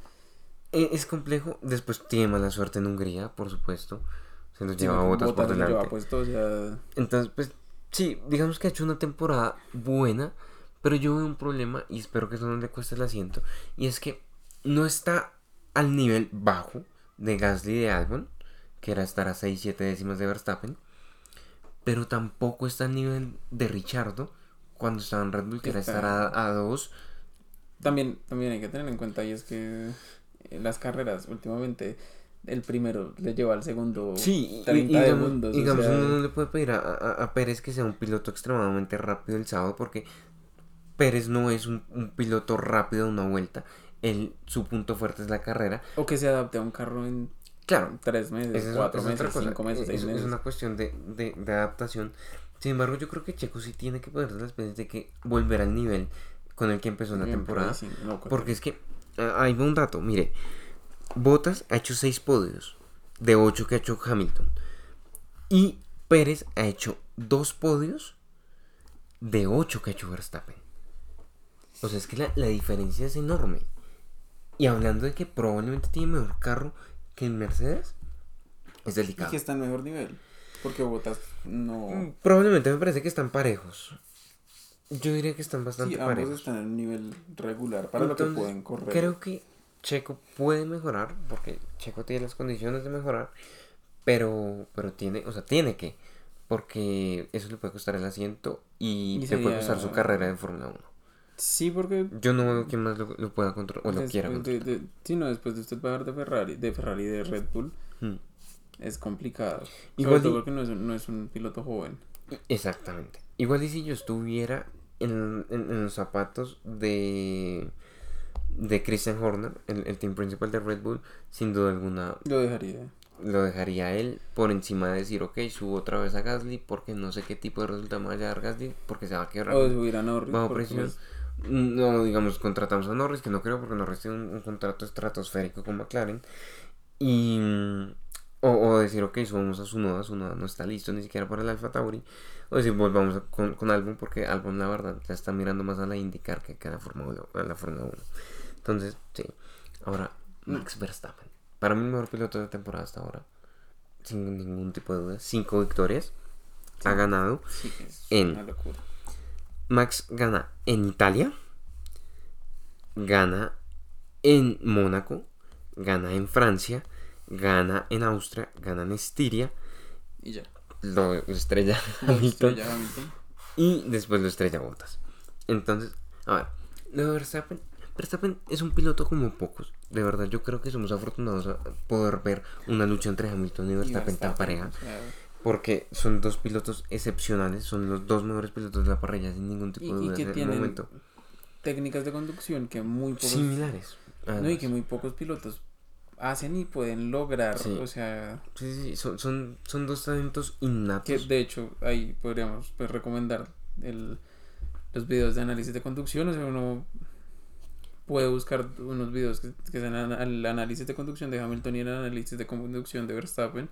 Speaker 1: e- es complejo. Después tiene mala suerte en Hungría, por supuesto. Se nos
Speaker 2: sí,
Speaker 1: lleva
Speaker 2: porque
Speaker 1: botas por delante.
Speaker 2: puesto, o sea,
Speaker 1: Entonces, pues, sí, digamos que ha hecho una temporada buena, pero yo veo un problema y espero que eso no le cueste el asiento. Y es que no está al nivel bajo de Gasly y de Albon, que era estar a 6-7 décimas de Verstappen, pero tampoco está al nivel de Richardo cuando estaba en Red Bull, que era estar a 2.
Speaker 2: también, también hay que tener en cuenta y es que en las carreras últimamente el primero le lleva al segundo
Speaker 1: Sí, y,
Speaker 2: 30
Speaker 1: y digamos,
Speaker 2: segundos. o
Speaker 1: digamos,
Speaker 2: sea,
Speaker 1: uno no le puede pedir a, a- a Pérez que sea un piloto extremadamente rápido el sábado porque Pérez no es un, un piloto rápido de una vuelta. Él, su punto fuerte es la carrera.
Speaker 2: O que se adapte a un carro en
Speaker 1: Claro,
Speaker 2: tres meses,
Speaker 1: es,
Speaker 2: cuatro
Speaker 1: es
Speaker 2: meses, cinco meses,
Speaker 1: Es-
Speaker 2: seis
Speaker 1: es,
Speaker 2: meses.
Speaker 1: una cuestión de, de- de adaptación. Sin embargo, yo creo que Checo sí tiene que ponerse las piezas de que volver al nivel con el que empezó la temporada.
Speaker 2: no,
Speaker 1: Porque es que ahí va un dato, mire, Bottas ha hecho 6 podios de 8 que ha hecho Hamilton. Y Pérez ha hecho 2 podios de 8 que ha hecho Verstappen. O sea, es que la, la diferencia es enorme. Y hablando de que probablemente tiene mejor carro que el Mercedes, es
Speaker 2: Y
Speaker 1: delicado.
Speaker 2: que está en mejor nivel. Porque Botas no.
Speaker 1: Mm, Probablemente me parece que están parejos. Yo diría que están bastante
Speaker 2: Sí, ambos
Speaker 1: parejos.
Speaker 2: están en un nivel regular para lo que pueden correr.
Speaker 1: Creo que Checo puede mejorar, porque Checo tiene las condiciones de mejorar, pero, pero tiene, o sea, tiene que, porque eso le puede costar el asiento y,
Speaker 2: Y
Speaker 1: le puede costar su carrera de Fórmula 1.
Speaker 2: Sí, porque.
Speaker 1: Yo no veo quién más lo, lo pueda controlar o lo quiera
Speaker 2: después
Speaker 1: controlar.
Speaker 2: de- sí, no, después de usted bajar de Ferrari, de Ferrari de Red Bull,
Speaker 1: Mm.
Speaker 2: es complicado.
Speaker 1: Igual
Speaker 2: todo
Speaker 1: y-
Speaker 2: porque no es, no es un piloto joven.
Speaker 1: Exactamente. Igual y si yo estuviera en, en- en los zapatos de de Christian Horner, el, el team principal de Red Bull, sin duda alguna
Speaker 2: Lo dejaría.
Speaker 1: lo dejaría él por encima de decir, ok, subo otra vez a Gasly porque no sé qué tipo de resultado me vaya a dar Gasly porque se va a quedar
Speaker 2: O subir a Norris.
Speaker 1: bajo presión. No, digamos, contratamos a Norris, que no creo porque Norris tiene un, un contrato estratosférico con McLaren. Y. mm, O, o decir, ok, subamos a su noda, su noda no está listo ni siquiera para el Alfa Tauri. O decir, volvamos a- con, con Albon, porque Albon, la verdad, ya está mirando más a la IndyCar que, que a la Fórmula a la Fórmula 1. Entonces, sí. Ahora, Max Verstappen. Para mí, el mejor piloto de la temporada hasta ahora. Sin ningún tipo de duda. Cinco victorias. Ha ganado.
Speaker 2: sí, es
Speaker 1: En-
Speaker 2: una locura.
Speaker 1: Max gana en Italia, gana en Mónaco, gana en Francia, gana en Austria, gana en Estiria,
Speaker 2: Y ya.
Speaker 1: lo estrella Hamilton
Speaker 2: estrella Hamilton.
Speaker 1: y después lo estrella Bottas. Entonces, a ver, lo de Verstappen, Verstappen es un piloto como pocos. De verdad, yo creo que somos afortunados a poder ver una lucha entre Hamilton y
Speaker 2: Y
Speaker 1: Verstappen tan pareja.
Speaker 2: o sea,
Speaker 1: Porque son dos pilotos excepcionales, son los dos mejores pilotos de la parrilla sin ningún tipo
Speaker 2: y,
Speaker 1: de
Speaker 2: y
Speaker 1: duda
Speaker 2: que
Speaker 1: en el
Speaker 2: tienen
Speaker 1: momento.
Speaker 2: técnicas de conducción que muy pocos.
Speaker 1: Similares.
Speaker 2: No, y que muy pocos pilotos hacen y pueden lograr.
Speaker 1: Sí.
Speaker 2: O sea,
Speaker 1: Sí, sí, sí, son, son, son dos talentos innatos.
Speaker 2: que de hecho ahí podríamos pues, recomendar el, los videos de análisis de conducción. O sea, uno puede buscar unos videos que, que sean el análisis de conducción de Hamilton y el análisis de conducción de Verstappen.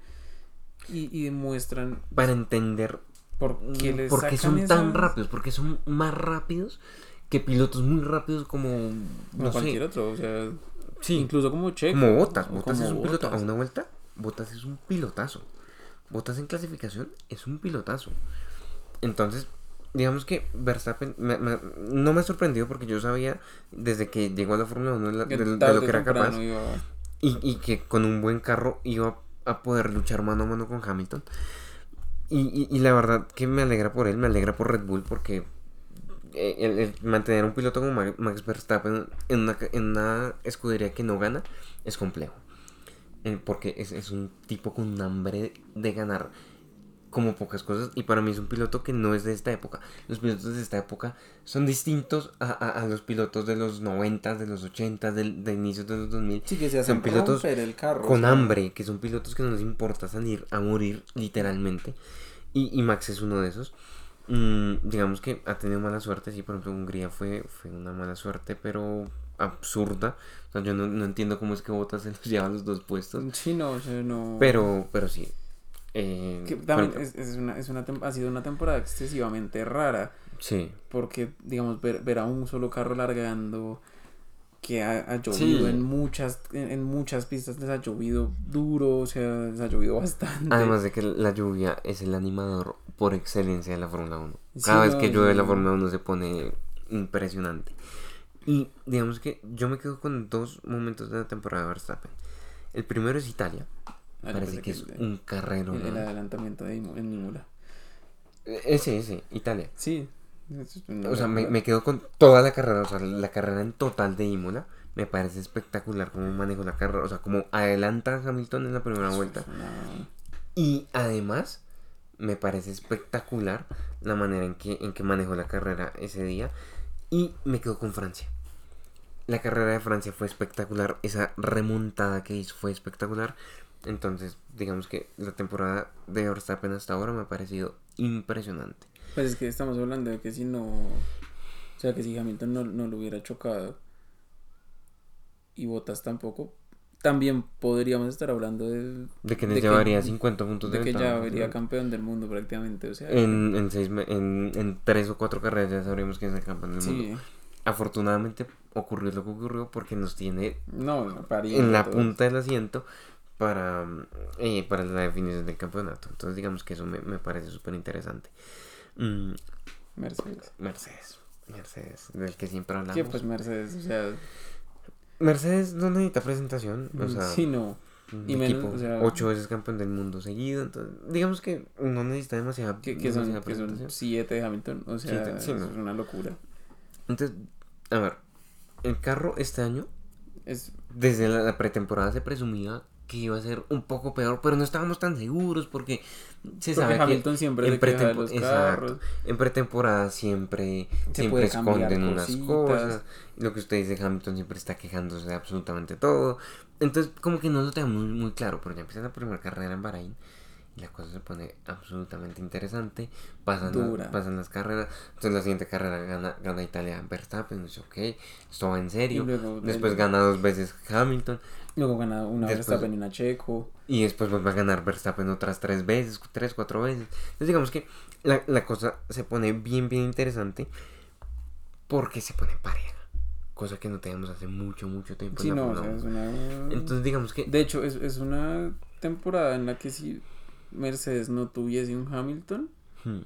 Speaker 2: Y, y demuestran
Speaker 1: Para entender
Speaker 2: por qué les
Speaker 1: por qué son tan rápidos, porque son más rápidos que pilotos muy rápidos como,
Speaker 2: como
Speaker 1: no
Speaker 2: cualquier otro. O sea,
Speaker 1: sí,
Speaker 2: incluso como Checo.
Speaker 1: como Botas. Botas
Speaker 2: como
Speaker 1: es un piloto a una vuelta. Botas es un pilotazo. Botas en clasificación es un pilotazo. Entonces, digamos que Verstappen me- me- no me ha sorprendido porque yo sabía desde que llegó a la Fórmula 1 de, lo que era capaz.
Speaker 2: iba-
Speaker 1: Y, y que con un buen carro iba a poder luchar mano a mano con Hamilton. Y, la verdad que me alegra por él, me alegra por Red Bull porque eh, mantener un piloto como Ma- Max Verstappen en una, escudería que no gana es complejo. Eh, porque es, es un tipo con hambre de ganar como pocas cosas y para mí es un piloto que no es de esta época. Los pilotos de esta época son distintos a, a- a los pilotos de los 90, de los 80, del, de inicios de los 2000
Speaker 2: Sí, que se
Speaker 1: Son
Speaker 2: hacen
Speaker 1: pilotos
Speaker 2: romper el carro.
Speaker 1: con hambre, que son pilotos que no les importa salir a morir literalmente. Y, y Max es uno de esos. Mm, digamos que ha tenido mala suerte, sí, por ejemplo, Hungría fue, fue una mala suerte, pero absurda. O sea, yo no, no entiendo cómo es que Bottas se los lleva a los dos puestos.
Speaker 2: Sí, no, no.
Speaker 1: Pero, pero sí. Eh,
Speaker 2: Que también
Speaker 1: pero-
Speaker 2: es, es una, es una ha sido una temporada excesivamente rara.
Speaker 1: Sí.
Speaker 2: Porque, digamos, ver, ver a un solo carro largando. Que ha, ha llovido
Speaker 1: Sí.
Speaker 2: en muchas en, en muchas pistas, les ha llovido duro, o sea, les ha llovido bastante.
Speaker 1: Además de que la lluvia es el animador por excelencia de la Fórmula 1.
Speaker 2: Sí,
Speaker 1: Cada vez
Speaker 2: no,
Speaker 1: que llueve
Speaker 2: sí.
Speaker 1: la Fórmula 1 se pone impresionante. Y digamos que yo me quedo con dos momentos de la temporada de Verstappen. El primero es Italia.
Speaker 2: Ah,
Speaker 1: Parece que es
Speaker 2: el-
Speaker 1: un carrero.
Speaker 2: el, adelantamiento de Imo- en Imola.
Speaker 1: Ese, ese, Italia.
Speaker 2: Sí.
Speaker 1: O sea, me, quedo con toda la carrera, o sea, la carrera en total de Imola. Me parece espectacular cómo manejo la carrera, o sea, cómo adelanta a Hamilton en la primera
Speaker 2: Eso
Speaker 1: vuelta.
Speaker 2: una-
Speaker 1: Y además, me parece espectacular la manera en que, en que manejó la carrera ese día. Y me quedo con Francia. La carrera de Francia fue espectacular. Esa remontada que hizo fue espectacular. Entonces, digamos que la temporada de Verstappen hasta ahora me ha parecido impresionante.
Speaker 2: Pues es que estamos hablando de que si no. O sea, que si Hamilton no, no lo hubiera chocado y Bottas tampoco, también podríamos estar hablando de,
Speaker 1: De que
Speaker 2: De
Speaker 1: les
Speaker 2: que-
Speaker 1: llevaría 50 puntos de,
Speaker 2: de que ya
Speaker 1: ¿no?
Speaker 2: vería campeón del mundo prácticamente. O sea,
Speaker 1: En, en, seis, en, en tres o cuatro carreras ya sabremos quién es el campeón del mundo.
Speaker 2: sí,
Speaker 1: Afortunadamente ocurrió lo que ocurrió porque nos tiene
Speaker 2: no,
Speaker 1: en la punta del asiento para, eh, para la definición del campeonato. Entonces digamos que eso me, me parece súper interesante. Mm,
Speaker 2: Mercedes.
Speaker 1: Mercedes. Mercedes, del que siempre hablamos.
Speaker 2: Sí, pues Mercedes, o sea,
Speaker 1: Mercedes no necesita presentación. O sea,
Speaker 2: sí, no.
Speaker 1: un
Speaker 2: y menos,
Speaker 1: equipo
Speaker 2: o sea-
Speaker 1: ocho veces campeón del mundo seguido. Entonces, digamos que no necesita demasiada,
Speaker 2: Que, que, son, que siete de Hamilton, o sea,
Speaker 1: Siete, sí,
Speaker 2: eso
Speaker 1: no.
Speaker 2: es una locura.
Speaker 1: Entonces, a ver, el carro este año
Speaker 2: Es,
Speaker 1: desde la, la pretemporada se presumía que iba a ser un poco peor, pero no estábamos tan seguros porque se
Speaker 2: porque
Speaker 1: sabe que
Speaker 2: Hamilton siempre
Speaker 1: en, pretempo-
Speaker 2: los
Speaker 1: exacto, en pretemporada siempre,
Speaker 2: Se
Speaker 1: siempre esconden unas
Speaker 2: cositas.
Speaker 1: cosas. Lo que usted dice, Hamilton siempre está quejándose de absolutamente todo. Entonces, como que no lo tenemos muy, muy claro, pero ya empieza la primera carrera en Bahrein la cosa se pone absolutamente interesante. Pasan, la- pasan las carreras. Entonces, la siguiente carrera gana, gana Italia Verstappen. Dice, ok, esto va en serio.
Speaker 2: luego,
Speaker 1: Después
Speaker 2: el-
Speaker 1: gana dos veces Hamilton.
Speaker 2: luego gana una
Speaker 1: Después-
Speaker 2: Verstappen y una Checo.
Speaker 1: Y después vuelve a ganar Verstappen otras tres veces, tres, cuatro veces. Entonces digamos que la, la cosa se pone bien, bien interesante porque se pone pareja. Cosa que no teníamos hace mucho, mucho tiempo.
Speaker 2: Sí,
Speaker 1: en la
Speaker 2: no, o sea, es
Speaker 1: 1.
Speaker 2: una...
Speaker 1: Entonces digamos que...
Speaker 2: De hecho, es, es una temporada en la que si Mercedes no tuviese un Hamilton,
Speaker 1: hmm,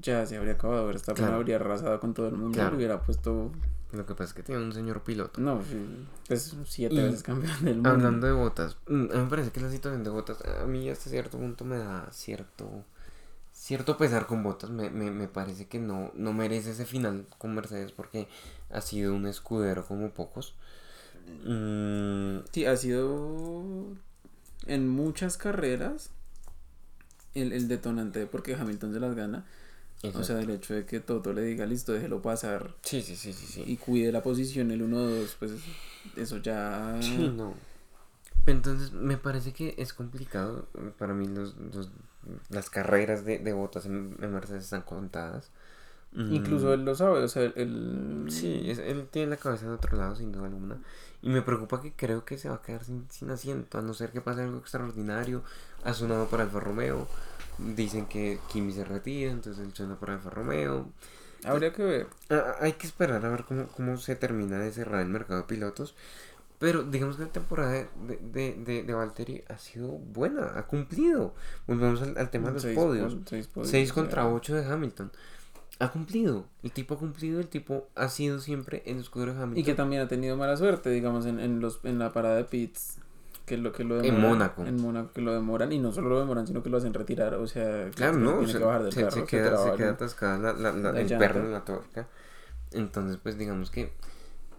Speaker 2: ya se habría acabado. Verstappen
Speaker 1: Claro.
Speaker 2: habría arrasado con todo el mundo.
Speaker 1: Claro.
Speaker 2: Le hubiera puesto,
Speaker 1: lo que pasa es que tiene un señor piloto.
Speaker 2: no, sí, pues siete
Speaker 1: Y
Speaker 2: veces campeón del mundo.
Speaker 1: Hablando de botas, mm, a mí me parece que la situación de botas a mí hasta cierto punto me da cierto cierto pesar con botas. Me, me, me parece que no, no merece ese final con Mercedes porque ha sido un escudero como pocos. Mm,
Speaker 2: Sí, ha sido en muchas carreras el, el detonante de por qué Hamilton se las gana. O
Speaker 1: exacto.
Speaker 2: sea, el hecho de que Toto le diga, listo, déjelo pasar
Speaker 1: sí, sí, sí, sí, sí.
Speaker 2: y cuide la posición el 1-2, pues eso ya...
Speaker 1: Sí, no. Entonces, me parece que es complicado. Para mí, los, los- las carreras de, de botas en, en Mercedes están contadas. Mm,
Speaker 2: Incluso él lo sabe, o sea, él...
Speaker 1: Sí, es- él tiene la cabeza en otro lado, sin duda alguna. Y me preocupa que creo que se va a quedar sin, sin asiento, a no ser que pase algo extraordinario. Ha sonado para Alfa Romeo. Dicen que Kimi se retira, entonces él suena para Alfa Romeo.
Speaker 2: Habría que ver.
Speaker 1: Ah, hay que esperar a ver cómo, cómo se termina de cerrar el mercado de pilotos. Pero digamos que la temporada de, de, de, de Valtteri ha sido buena, ha cumplido. Volvemos al, al tema de los
Speaker 2: Seis
Speaker 1: podios.
Speaker 2: pon- seis podios,
Speaker 1: 6
Speaker 2: o
Speaker 1: contra
Speaker 2: sea,
Speaker 1: 8 de Hamilton. Ha cumplido. El tipo ha cumplido, el tipo ha sido siempre el escudero de Hamilton.
Speaker 2: Y que también ha tenido mala suerte, digamos, en, en, los, en la parada de pits. Que lo que lo
Speaker 1: En. Mónaco.
Speaker 2: En Mónaco, que lo demoran. Y no solo lo demoran, sino que lo hacen retirar. O sea,
Speaker 1: Claro, no,
Speaker 2: tiene
Speaker 1: se,
Speaker 2: que bajar del
Speaker 1: se-
Speaker 2: carro.
Speaker 1: se
Speaker 2: se
Speaker 1: queda, atascada la, la, la-
Speaker 2: La
Speaker 1: el perno en la tuerca. Entonces, pues digamos que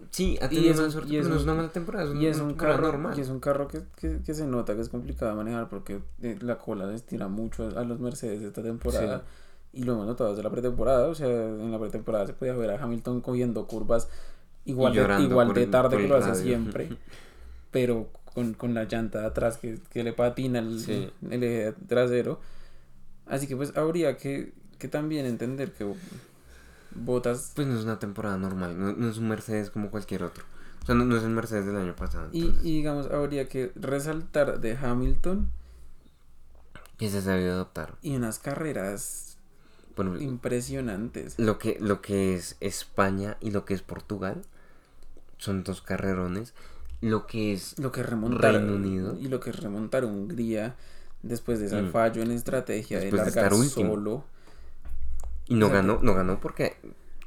Speaker 1: sí, ha tenido mala suerte,
Speaker 2: y
Speaker 1: pero no es
Speaker 2: un-
Speaker 1: una mala temporada, es,
Speaker 2: Y es un carro,
Speaker 1: normal.
Speaker 2: y es un carro que, que, que se nota que es complicado de manejar porque eh, la cola les tira mucho a los Mercedes esta temporada. Y lo hemos notado desde la pretemporada. O sea, en la pretemporada se podía ver a Hamilton cogiendo curvas igual, de, igual
Speaker 1: por
Speaker 2: de tarde que lo hace siempre. Pero con, con la llanta de atrás que, que le patina el,
Speaker 1: Sí.
Speaker 2: el eje trasero. Así que pues habría que, que también entender que Botas.
Speaker 1: Pues no es una temporada normal, no, no es un Mercedes como cualquier otro. O sea, no, no es el Mercedes del año pasado.
Speaker 2: Y,
Speaker 1: entonces,
Speaker 2: y digamos, habría que resaltar de Hamilton
Speaker 1: que se sabido adaptar.
Speaker 2: y unas carreras
Speaker 1: Bueno,
Speaker 2: impresionantes.
Speaker 1: lo que, lo que es España y lo que es Portugal son dos carrerones. Lo que es
Speaker 2: Lo que remontar
Speaker 1: Reino Unido.
Speaker 2: y lo que es remontar Hungría después de ese
Speaker 1: Mm.
Speaker 2: fallo en estrategia
Speaker 1: Después de
Speaker 2: largar solo.
Speaker 1: y no ganó, no ganó porque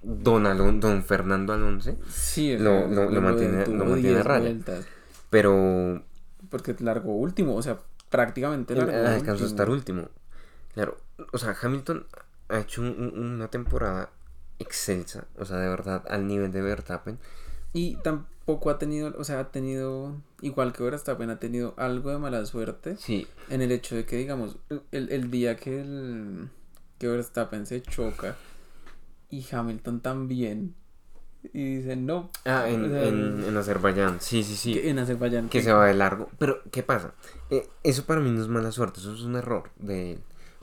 Speaker 1: Don Alon- Don Fernando Alonso,
Speaker 2: Sí,
Speaker 1: Lo- lo- lo mantiene- lo mantiene a
Speaker 2: 10
Speaker 1: raya.
Speaker 2: vueltas,
Speaker 1: pero
Speaker 2: porque largó último, o sea, prácticamente largó
Speaker 1: alcanzó a estar último. Claro, o sea, Hamilton ha hecho un- un- una temporada excelsa, o sea, de verdad, al nivel de Verstappen.
Speaker 2: Y tampoco ha tenido, o sea, ha tenido, igual que Verstappen, ha tenido algo de mala suerte
Speaker 1: Sí,
Speaker 2: en el hecho de que, digamos, el, el día que, el, que Verstappen se choca y Hamilton también, y dicen, no,
Speaker 1: ah, en,
Speaker 2: o sea,
Speaker 1: en, en Azerbaiyán, sí, sí, sí,
Speaker 2: que en Azerbaiyán.
Speaker 1: que
Speaker 2: que-
Speaker 1: se va de largo. Pero, ¿qué pasa? Eh, eso para mí no es mala suerte, eso es un error de.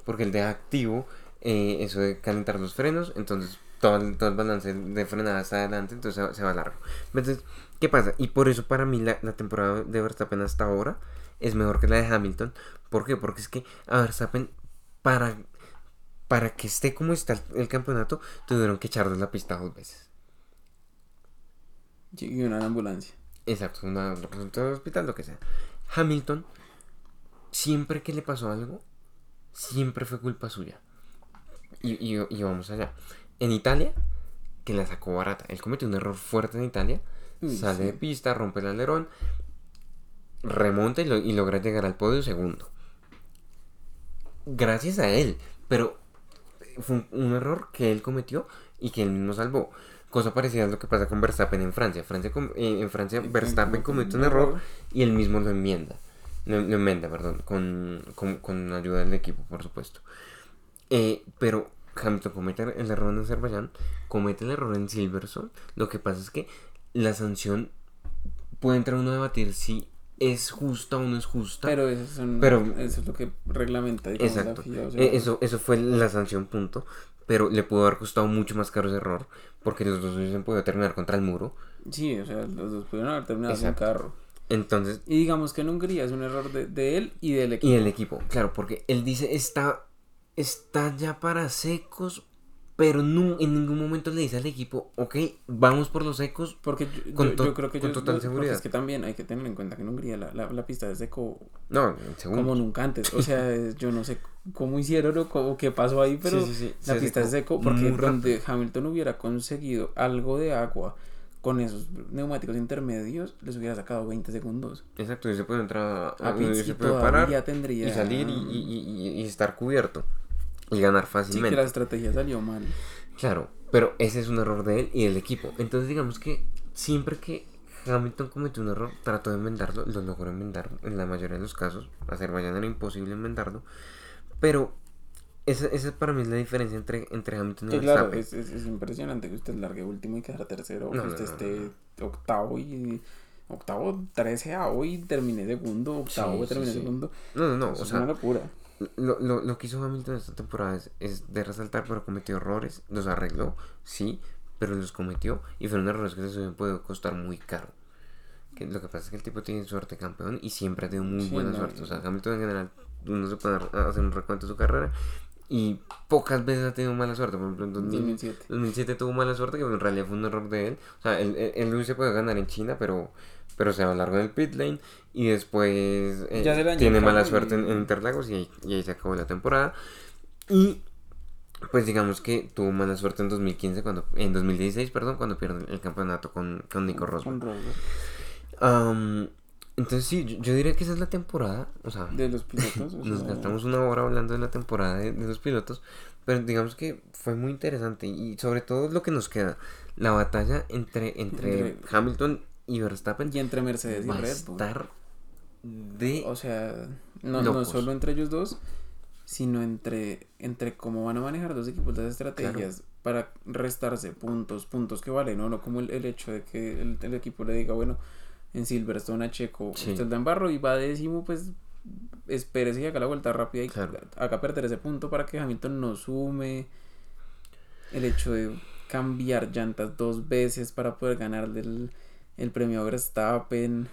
Speaker 1: Porque él deja activo eh, eso de calentar los frenos, entonces todo el, todo el balance de frenada está adelante, entonces se, va- se va largo. Entonces, ¿qué pasa? Y por eso para mí la, la temporada de Verstappen hasta ahora es mejor que la de Hamilton. ¿Por qué? Porque es que a Verstappen, para, para que esté como está el, campeonato, tuvieron que echar de la pista dos veces.
Speaker 2: Y una ambulancia.
Speaker 1: Exacto, una del hospital, lo que sea. Hamilton, siempre que le pasó algo, siempre fue culpa suya. Y, y, y vamos allá. En Italia, que la sacó barata. Él cometió un error fuerte en Italia. Sale de pista, rompe el alerón, remonta y, lo- y logra llegar al podio segundo. Gracias a él. Pero fue un, un error que él cometió y que él mismo salvó. Cosa parecida a lo que pasa con Verstappen en Francia. Francia com- eh, en Francia Verstappen comete un error y él mismo lo enmienda. Lo, lo enmienda, perdón, con, con, con ayuda del equipo, por supuesto. Eh, pero Hamilton comete el error en Azerbaiyán, comete el error en Silverstone. Lo que pasa es que la sanción puede entrar uno a debatir si es justa o no es justa.
Speaker 2: Pero eso, son-
Speaker 1: Pero-
Speaker 2: eso es lo que reglamenta, digamos,
Speaker 1: Exacto.
Speaker 2: FIA, o sea,
Speaker 1: Eh, eso, eso fue la sanción, punto. Pero le pudo haber costado mucho más caro ese error. Porque los dos hubiesen podido terminar contra el muro.
Speaker 2: Sí, o sea, los dos pudieron haber terminado sin carro.
Speaker 1: Entonces,
Speaker 2: Y digamos que en Hungría es un error de, de él y del equipo.
Speaker 1: y el equipo, claro, porque él dice está, está ya para secos. Pero no, en ningún momento le dice al equipo, ok, vamos por los secos.
Speaker 2: Porque yo,
Speaker 1: Con
Speaker 2: yo-
Speaker 1: to-
Speaker 2: yo creo que
Speaker 1: con total
Speaker 2: yo- porque
Speaker 1: seguridad.
Speaker 2: es que también hay que tener en cuenta que en Hungría la, la, la pista es seco
Speaker 1: No,
Speaker 2: como nunca antes. O sea, yo no sé cómo hicieron o cómo- qué pasó ahí, pero
Speaker 1: Sí, sí, sí,
Speaker 2: la
Speaker 1: se
Speaker 2: pista es seco porque donde Hamilton hubiera conseguido algo de agua con esos neumáticos intermedios, les hubiera sacado 20 segundos.
Speaker 1: Exacto, y se puede entrar
Speaker 2: A
Speaker 1: y
Speaker 2: pits
Speaker 1: se
Speaker 2: y
Speaker 1: puede parar
Speaker 2: tendría
Speaker 1: y salir y, y- y- y estar cubierto y ganar
Speaker 2: Sí,
Speaker 1: fácilmente.
Speaker 2: que la estrategia salió mal.
Speaker 1: Claro, pero ese es un error de él y del equipo. Entonces, digamos que siempre que Hamilton cometió un error, trató de enmendarlo, lo logró enmendar en la mayoría de los casos. Azerbaiyán era imposible enmendarlo, pero esa, esa para mí es la diferencia entre, entre Hamilton y
Speaker 2: Sí, claro,
Speaker 1: Verstappen.
Speaker 2: es, es, es impresionante que usted largue último y quedara tercero,
Speaker 1: No,
Speaker 2: que
Speaker 1: no,
Speaker 2: usted
Speaker 1: no,
Speaker 2: esté octavo y octavo, treceavo y termine segundo, octavo
Speaker 1: Sí,
Speaker 2: y
Speaker 1: sí, sí.
Speaker 2: segundo.
Speaker 1: No, no, no,
Speaker 2: Eso
Speaker 1: o
Speaker 2: es una
Speaker 1: sea,
Speaker 2: locura.
Speaker 1: Lo, lo, lo que hizo Hamilton esta temporada es, es de resaltar, pero cometió errores, los arregló, sí, pero los cometió y fueron errores que hubieran podido costar muy caro. Que lo que pasa es que el tipo tiene suerte campeón y siempre ha tenido muy
Speaker 2: Sí,
Speaker 1: buena
Speaker 2: no,
Speaker 1: suerte. O sea, Hamilton en general, uno se puede hacer un recuento de su carrera y pocas veces ha tenido mala suerte. Por ejemplo, en 2000
Speaker 2: 2007.
Speaker 1: 2007 tuvo mala suerte, que en realidad fue un error de él. O sea, él, él, él hubiese podido ganar en China, pero, pero se va largo del pit lane y después eh, tiene mala suerte
Speaker 2: y-
Speaker 1: en, en Interlagos y ahí, y ahí se acabó la temporada. Y pues digamos que tuvo mala suerte en 2015, cuando, en 2016, perdón, cuando pierde el campeonato con, con Nico Rosberg. Entonces sí, yo, yo diría que esa es la temporada. O sea,
Speaker 2: De los pilotos. o
Speaker 1: nos gastamos una hora hablando de la temporada de, de los pilotos, pero digamos que fue muy interesante y sobre todo lo que nos queda, la batalla entre, entre
Speaker 2: Entre-
Speaker 1: Hamilton y Verstappen
Speaker 2: Y entre Mercedes y
Speaker 1: va
Speaker 2: Red Bull.
Speaker 1: estar de...
Speaker 2: O sea, no, no solo entre ellos dos, sino entre, entre cómo van a manejar dos equipos las estrategias para restarse puntos, puntos que valen, ¿no? No como el, el hecho de que el, el equipo le diga, bueno, en Silverstone a Checo,
Speaker 1: Sí.
Speaker 2: usted da en barro y va décimo, pues espérese y haga la vuelta rápida y
Speaker 1: Claro.
Speaker 2: haga perder ese punto para que Hamilton no sume. El hecho de cambiar llantas dos veces para poder ganarle el, el premio Verstappen.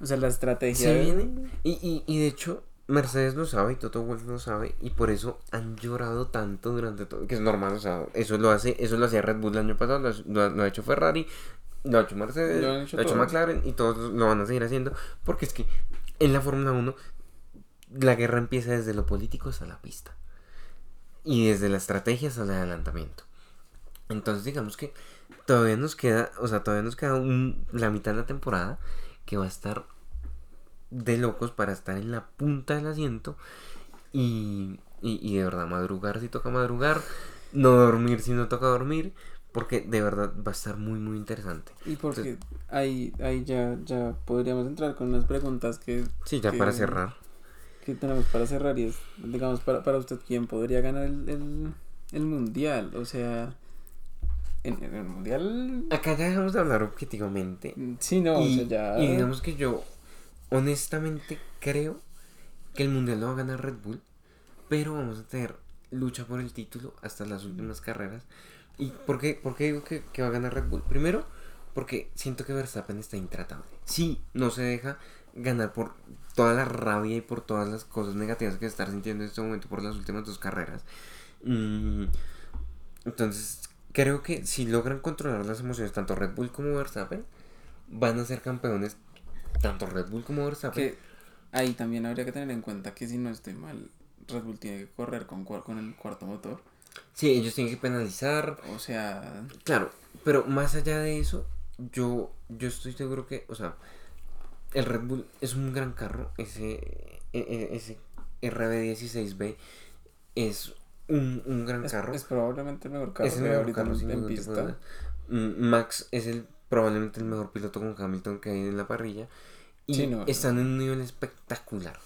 Speaker 2: O sea, la estrategia.
Speaker 1: Se viene. Y, y, y de hecho, Mercedes lo sabe y Toto Wolff lo sabe y por eso han llorado tanto durante todo, que es normal, o sea, eso lo hace, eso lo hacía Red Bull el año pasado, lo, lo- lo ha hecho Ferrari, lo ha hecho Mercedes,
Speaker 2: Lo
Speaker 1: lo, ha hecho. McLaren y todos lo van a seguir haciendo, porque es que en la Fórmula 1 la guerra empieza desde lo político hasta la pista y desde la estrategia hasta el adelantamiento. Entonces digamos que todavía nos queda, o sea, todavía nos queda un- la mitad de la temporada que va a estar de locos para estar en la punta del asiento y, y, y de verdad madrugar si toca madrugar, no dormir si no toca dormir, porque de verdad va a estar muy muy interesante.
Speaker 2: Y porque ahí, ahí ya, ya podríamos entrar con unas preguntas que,
Speaker 1: Sí, ya
Speaker 2: que-
Speaker 1: para cerrar.
Speaker 2: que tenemos para cerrar y es, digamos, para, para usted, ¿quién podría ganar el, el, el mundial? O sea, en, en el mundial...
Speaker 1: Acá ya dejamos de hablar objetivamente.
Speaker 2: Sí, no,
Speaker 1: y,
Speaker 2: o sea, ya...
Speaker 1: y digamos que yo honestamente creo que el mundial lo va a ganar Red Bull, pero vamos a tener lucha por el título hasta las últimas carreras. ¿Y por qué, por qué digo que, que va a ganar Red Bull? Primero, porque siento que Verstappen está intratable. Sí, no se deja ganar por toda la rabia y por todas las cosas negativas que está sintiendo en este momento por las últimas dos carreras. Mm, entonces, creo que si logran controlar las emociones, tanto Red Bull como Verstappen, van a ser campeones, tanto Red Bull como Verstappen.
Speaker 2: que ahí también habría que tener en cuenta que si no estoy mal, Red Bull tiene que correr con, con el cuarto motor.
Speaker 1: Sí, ellos tienen que penalizar,
Speaker 2: O sea,
Speaker 1: Claro, pero más allá de eso, yo, yo estoy seguro que, o sea, el Red Bull es un gran carro, ese, e- e- ese RB16B es un, un gran
Speaker 2: es,
Speaker 1: carro.
Speaker 2: es probablemente el mejor carro
Speaker 1: es el mejor
Speaker 2: ahorita
Speaker 1: carro,
Speaker 2: en- pista.
Speaker 1: Mm, Max es el probablemente el mejor piloto con Hamilton que hay en la parrilla. Y
Speaker 2: Sí, no,
Speaker 1: están en un nivel espectacular.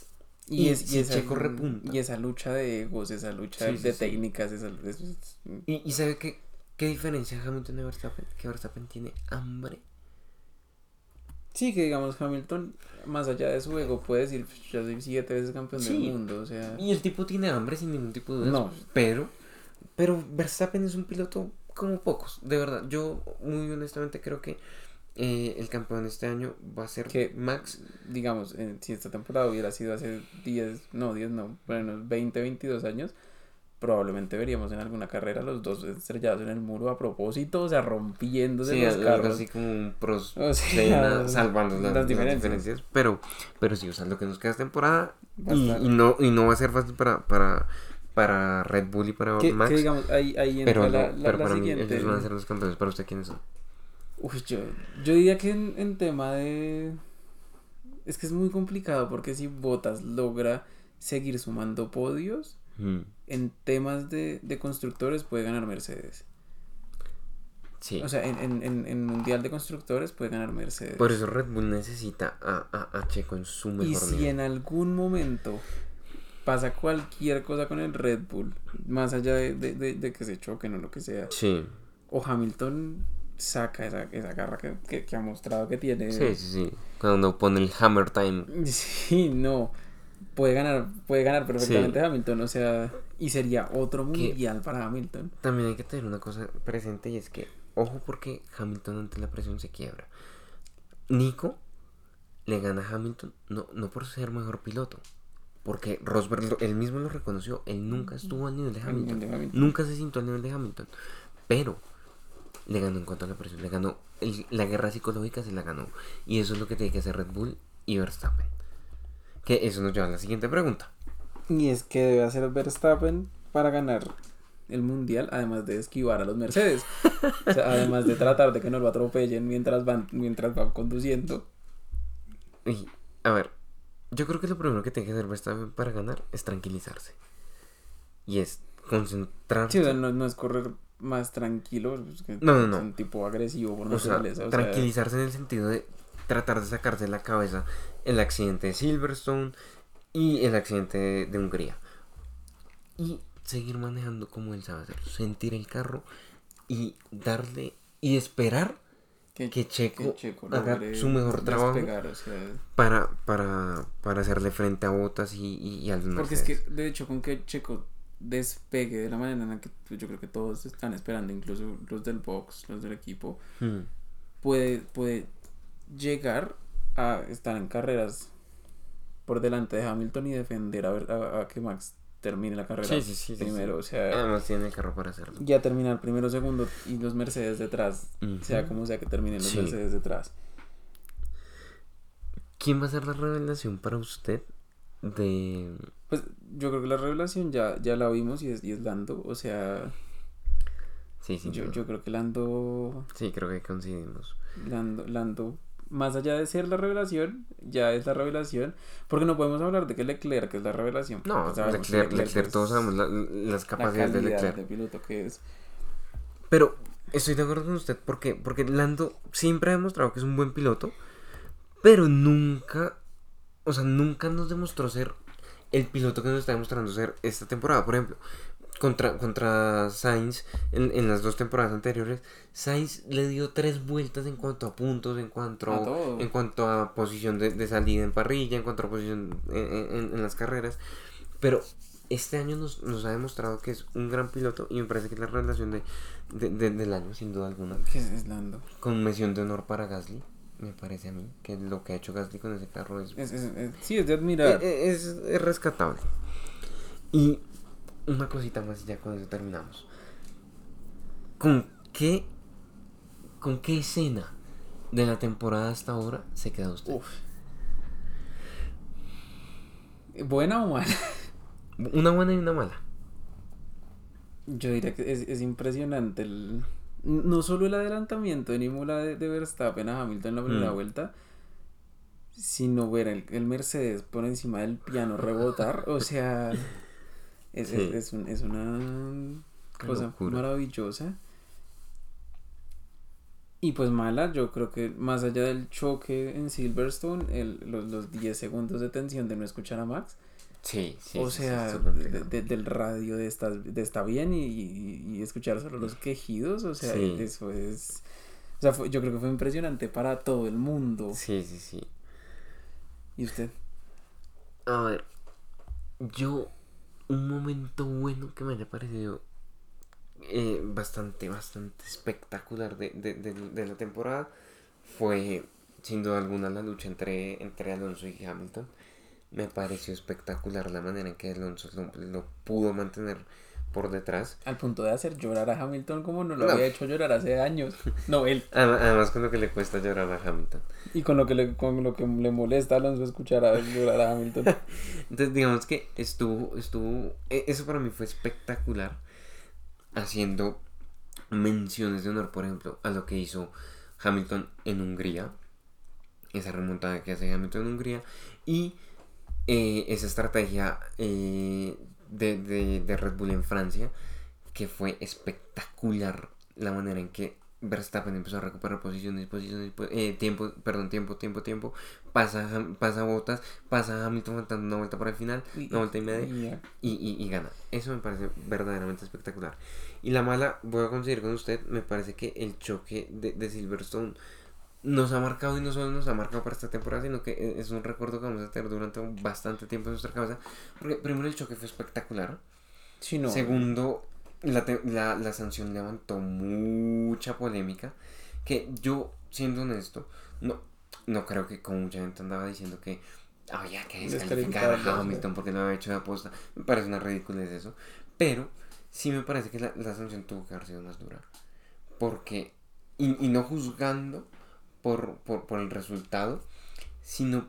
Speaker 2: Y,
Speaker 1: Y
Speaker 2: es, y, esa,
Speaker 1: Checo repunta.
Speaker 2: y esa lucha de egos, esa lucha
Speaker 1: Sí,
Speaker 2: de
Speaker 1: sí,
Speaker 2: técnicas, esa, es-
Speaker 1: ¿Y, y sabe qué, qué diferencia Hamilton de Verstappen? Que Verstappen tiene hambre.
Speaker 2: Sí, que digamos Hamilton, más allá de su ego, puede decir, "Pues, yo soy siete veces campeón
Speaker 1: Sí.
Speaker 2: del mundo, o sea...
Speaker 1: Y el tipo tiene hambre sin ningún tipo de dudas.
Speaker 2: No.
Speaker 1: Pero, pero Verstappen es un piloto como pocos. De verdad, yo muy honestamente creo que eh, el campeón este año va a ser
Speaker 2: Que-
Speaker 1: Max.
Speaker 2: digamos, eh, si esta temporada hubiera sido hace 10, no, 10 no, bueno, 20, 22 años, probablemente veríamos en alguna carrera los dos estrellados en el muro a propósito, o sea, rompiéndose
Speaker 1: Sí,
Speaker 2: los
Speaker 1: algo
Speaker 2: carros.
Speaker 1: así como un pros
Speaker 2: O sea,
Speaker 1: salvando las,
Speaker 2: las
Speaker 1: las
Speaker 2: diferencias.
Speaker 1: diferencias. Pero, pero sí, o sea, lo que nos queda es temporada. Y, y no, y no va a ser fácil para, para, para Red Bull y para
Speaker 2: que,
Speaker 1: Max.
Speaker 2: que digamos, ahí, ahí entra
Speaker 1: pero
Speaker 2: la, la-
Speaker 1: pero
Speaker 2: la
Speaker 1: para mí
Speaker 2: siguiente.
Speaker 1: ellos van a ser los campeones. ¿Para usted quiénes son?
Speaker 2: Uy, yo, yo diría que en, en tema de... Es que es muy complicado porque si Botas logra seguir sumando podios,
Speaker 1: Mm,
Speaker 2: en temas de, de constructores puede ganar Mercedes.
Speaker 1: Sí.
Speaker 2: O sea, en, en, en, en Mundial de Constructores puede ganar Mercedes.
Speaker 1: Por eso Red Bull necesita a, a, a Checo en su mejor
Speaker 2: y si
Speaker 1: nivel.
Speaker 2: en algún momento pasa cualquier cosa con el Red Bull, más allá de, de, de, de que se choquen o lo que sea,
Speaker 1: Sí,
Speaker 2: o Hamilton saca esa, esa garra que, que, que ha mostrado que tiene.
Speaker 1: sí, sí, sí. Cuando pone el Hammer Time.
Speaker 2: Sí, no. Puede ganar, puede ganar perfectamente Hamilton, o sea, y sería otro
Speaker 1: Que-
Speaker 2: mundial para Hamilton.
Speaker 1: También hay que tener una cosa presente y es que, ojo porque Hamilton ante la presión se quiebra. Nico le gana a Hamilton no, no por ser mejor piloto. Porque Rosberg, lo- él mismo lo reconoció, él nunca estuvo al nivel de
Speaker 2: nivel
Speaker 1: Hamilton.
Speaker 2: de Hamilton.
Speaker 1: Nunca se sintió al nivel de Hamilton. Pero le ganó en cuanto a la presión, le ganó. el- la guerra psicológica se la ganó. Y eso es lo que tiene que hacer Red Bull y Verstappen. Que eso nos lleva a la siguiente pregunta.
Speaker 2: Y es que debe hacer Verstappen para ganar el mundial, además de esquivar a los Mercedes. O sea, además de tratar de que no lo atropellen mientras van, mientras van conduciendo.
Speaker 1: Y, a ver, yo creo que lo primero que tiene que hacer Verstappen para ganar es tranquilizarse. Y es concentrarse.
Speaker 2: Sí, o sea, no, no es correr más tranquilo. es que
Speaker 1: No, no, no.
Speaker 2: Es un tipo agresivo por
Speaker 1: o sea,
Speaker 2: naturaleza. sea,
Speaker 1: tranquilizarse en el sentido de tratar de sacarse de la cabeza el accidente de Silverstone y el accidente de, de Hungría. Y seguir manejando como él sabe hacer. Sentir el carro y darle y esperar
Speaker 2: que,
Speaker 1: que Checo,
Speaker 2: que Checo
Speaker 1: haga su mejor trabajo
Speaker 2: o sea,
Speaker 1: para, para, para hacerle frente a Botas y, y, y a los
Speaker 2: Porque es que, de hecho, con que Checo despegue de la manera en la que pues, yo creo que todos están esperando, incluso los del box, los del equipo,
Speaker 1: Hmm.
Speaker 2: puede, puede llegar a estar en carreras por delante de Hamilton y defender a, ver, a, a que Max termine la carrera
Speaker 1: Sí, sí, sí, sí,
Speaker 2: primero.
Speaker 1: sí.
Speaker 2: O sea,
Speaker 1: Además tiene el carro para hacerlo.
Speaker 2: ya terminar primero, segundo y los Mercedes detrás,
Speaker 1: Ujú.
Speaker 2: sea como sea que terminen los
Speaker 1: Sí.
Speaker 2: Mercedes detrás.
Speaker 1: ¿Quién va a ser la revelación para usted de...
Speaker 2: Pues yo creo que la revelación ya, ya la vimos y es, y es Lando. O sea,
Speaker 1: Sí, sí,
Speaker 2: yo, yo creo que Lando,
Speaker 1: sí, creo que coincidimos.
Speaker 2: Lando, Lando, más allá de ser la revelación, ya es la revelación. Porque no podemos hablar de que Leclerc es la revelación.
Speaker 1: No, Leclerc, Leclerc, todos sabemos la- las
Speaker 2: la
Speaker 1: capacidades de
Speaker 2: calidad
Speaker 1: Leclerc.
Speaker 2: de piloto que es.
Speaker 1: Pero estoy de acuerdo con usted porque, porque Lando siempre ha demostrado que es un buen piloto, pero nunca, o sea, nunca nos demostró ser el piloto que nos está demostrando ser esta temporada. Por ejemplo, contra, contra Sainz en, en las dos temporadas anteriores, Sainz le dio tres vueltas en cuanto a puntos, en cuanto
Speaker 2: A
Speaker 1: en cuanto a posición de, de salida en parrilla, en cuanto a posición en, en- en las carreras. Pero este año nos, nos ha demostrado que es un gran piloto y me parece que es la revelación de, de- de- del año, sin duda alguna.
Speaker 2: Que es, Lando.
Speaker 1: Con mención de honor para Gasly, me parece a mí, que lo que ha hecho Gasly con ese carro es,
Speaker 2: Es, es- es- sí, es de admirar.
Speaker 1: eh, es, es rescatable. Y una cosita más y ya con eso terminamos. ¿Con qué, con qué escena de la temporada hasta ahora se queda usted?
Speaker 2: Uf. ¿Buena o mala?
Speaker 1: Una buena y una mala.
Speaker 2: Yo diría que es, es impresionante el, no solo el adelantamiento en Imola de, de Verstappen a Hamilton en la primera
Speaker 1: Mm.
Speaker 2: vuelta, sino ver el, el Mercedes por encima del piano rebotar, o sea, es,
Speaker 1: Sí.
Speaker 2: es, es un- es una cosa
Speaker 1: locura.
Speaker 2: maravillosa. Y pues mala, yo creo que más allá del choque en Silverstone, el, los, los 10 segundos de tensión de no escuchar a Max,
Speaker 1: Sí, sí.
Speaker 2: o
Speaker 1: sí, sí,
Speaker 2: sea, de- de- del radio de está, de está bien y, y- y escuchar solo los quejidos, o sea,
Speaker 1: Sí.
Speaker 2: eso es... O sea, fue- yo creo que fue impresionante para todo el mundo.
Speaker 1: Sí, sí, sí.
Speaker 2: ¿Y usted?
Speaker 1: A ver, yo, un momento bueno que me haya parecido eh, bastante, bastante espectacular de, de, de- de la temporada fue, sin duda alguna, la lucha entre, entre Alonso y Hamilton. Me pareció espectacular la manera en que Alonso lo, lo pudo mantener por detrás.
Speaker 2: Al punto de hacer llorar a Hamilton como no lo
Speaker 1: No.
Speaker 2: había hecho llorar hace años. No, él.
Speaker 1: Adem- Además, con lo que le cuesta llorar a Hamilton.
Speaker 2: Y con lo que le, con lo que le molesta a Alonso escuchar a llorar a Hamilton.
Speaker 1: Entonces, digamos que estuvo, estuvo, e- eso para mí fue espectacular, haciendo menciones de honor, por ejemplo, a lo que hizo Hamilton en Hungría, esa remontada que hace Hamilton en Hungría, y eh, esa estrategia eh, de, de- de Red Bull en Francia, que fue espectacular la manera en que Verstappen empezó a recuperar posiciones, posiciones, po- eh, tiempo, perdón, tiempo, tiempo, tiempo, pasa, pasa a Bottas, pasa Hamilton faltando una vuelta para el final, una vuelta y media,
Speaker 2: y
Speaker 1: y, y, y gana. Eso me parece verdaderamente espectacular. Y la mala, voy a coincidir con usted, me parece que el choque de, de Silverstone nos ha marcado y no solo nos ha marcado para esta temporada, sino que e- es un recuerdo que vamos a tener durante bastante tiempo en nuestra cabeza. Porque primero el choque fue espectacular.
Speaker 2: Sí, no.
Speaker 1: Segundo, la, la, la sanción levantó mucha polémica. Que yo, siendo honesto, no, no creo que como mucha gente andaba diciendo que había que descalificar a Hamilton porque lo había hecho de aposta. Me parece una ridiculez eso. Pero sí me parece que la, la sanción tuvo que haber sido más dura. Porque, y, y no juzgando por, por, por el resultado, sino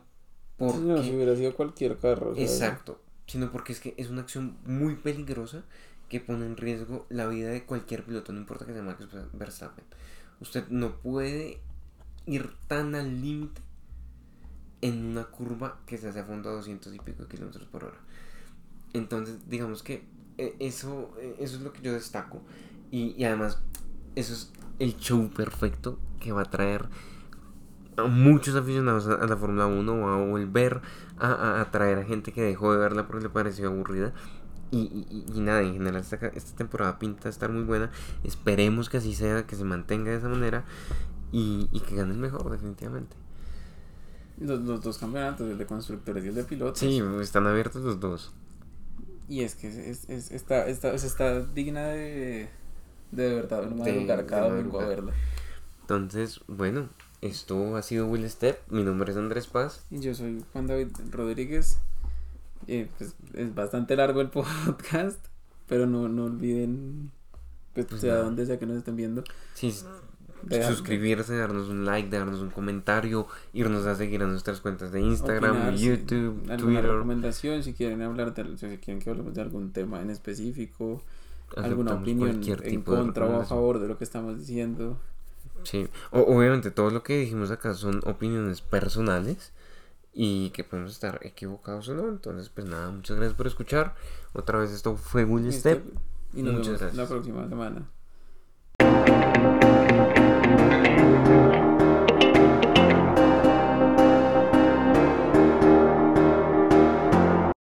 Speaker 1: porque...
Speaker 2: No, si hubiera sido cualquier carro. sea,
Speaker 1: Exacto, sino porque es que es una acción muy peligrosa que pone en riesgo la vida de cualquier piloto, no importa que sea Max Verstappen. Usted no puede ir tan al límite en una curva que se hace a fondo a 200 y pico kilómetros por hora. Entonces, digamos que eh, eso, eh, eso es lo que yo destaco. Y, y además, eso es el show perfecto que va a traer a muchos aficionados a, la Fórmula 1 o a volver a, atraer a gente que dejó de verla porque le pareció aburrida. Y, y- y nada, en general esta, esta temporada pinta estar muy buena. Esperemos que así sea, que se mantenga de esa manera y, y que gane el mejor, definitivamente.
Speaker 2: Los, los dos campeonatos, el de constructores y el de pilotos.
Speaker 1: Sí, están abiertos los dos.
Speaker 2: Y es que es, es, está, está, está digna de, de, verdad
Speaker 1: De-
Speaker 2: madrugar cada domingo a verla.
Speaker 1: Entonces, bueno, esto ha sido Will Step. Mi nombre es Andrés Paz.
Speaker 2: Y yo soy Juan David Rodríguez. Eh, pues, es bastante largo el podcast, pero no, no olviden, pues,
Speaker 1: Pues
Speaker 2: sea
Speaker 1: nada.
Speaker 2: donde sea que nos estén viendo,
Speaker 1: Sí,
Speaker 2: dejar-
Speaker 1: suscribirse, darnos un like, darnos un comentario, irnos a seguir a nuestras cuentas de Instagram,
Speaker 2: opinar,
Speaker 1: YouTube,
Speaker 2: alguna
Speaker 1: Twitter.
Speaker 2: recomendación, si quieren hablar de, si quieren que hablemos de algún tema en específico, alguna opinión en contra o a favor de lo que estamos diciendo.
Speaker 1: Sí, obviamente todo lo que dijimos acá son opiniones personales y que podemos estar equivocados o no. Entonces, pues nada, muchas gracias por escuchar. Otra vez esto fue Will Step.
Speaker 2: Y nos
Speaker 1: muchas
Speaker 2: gracias. la próxima semana.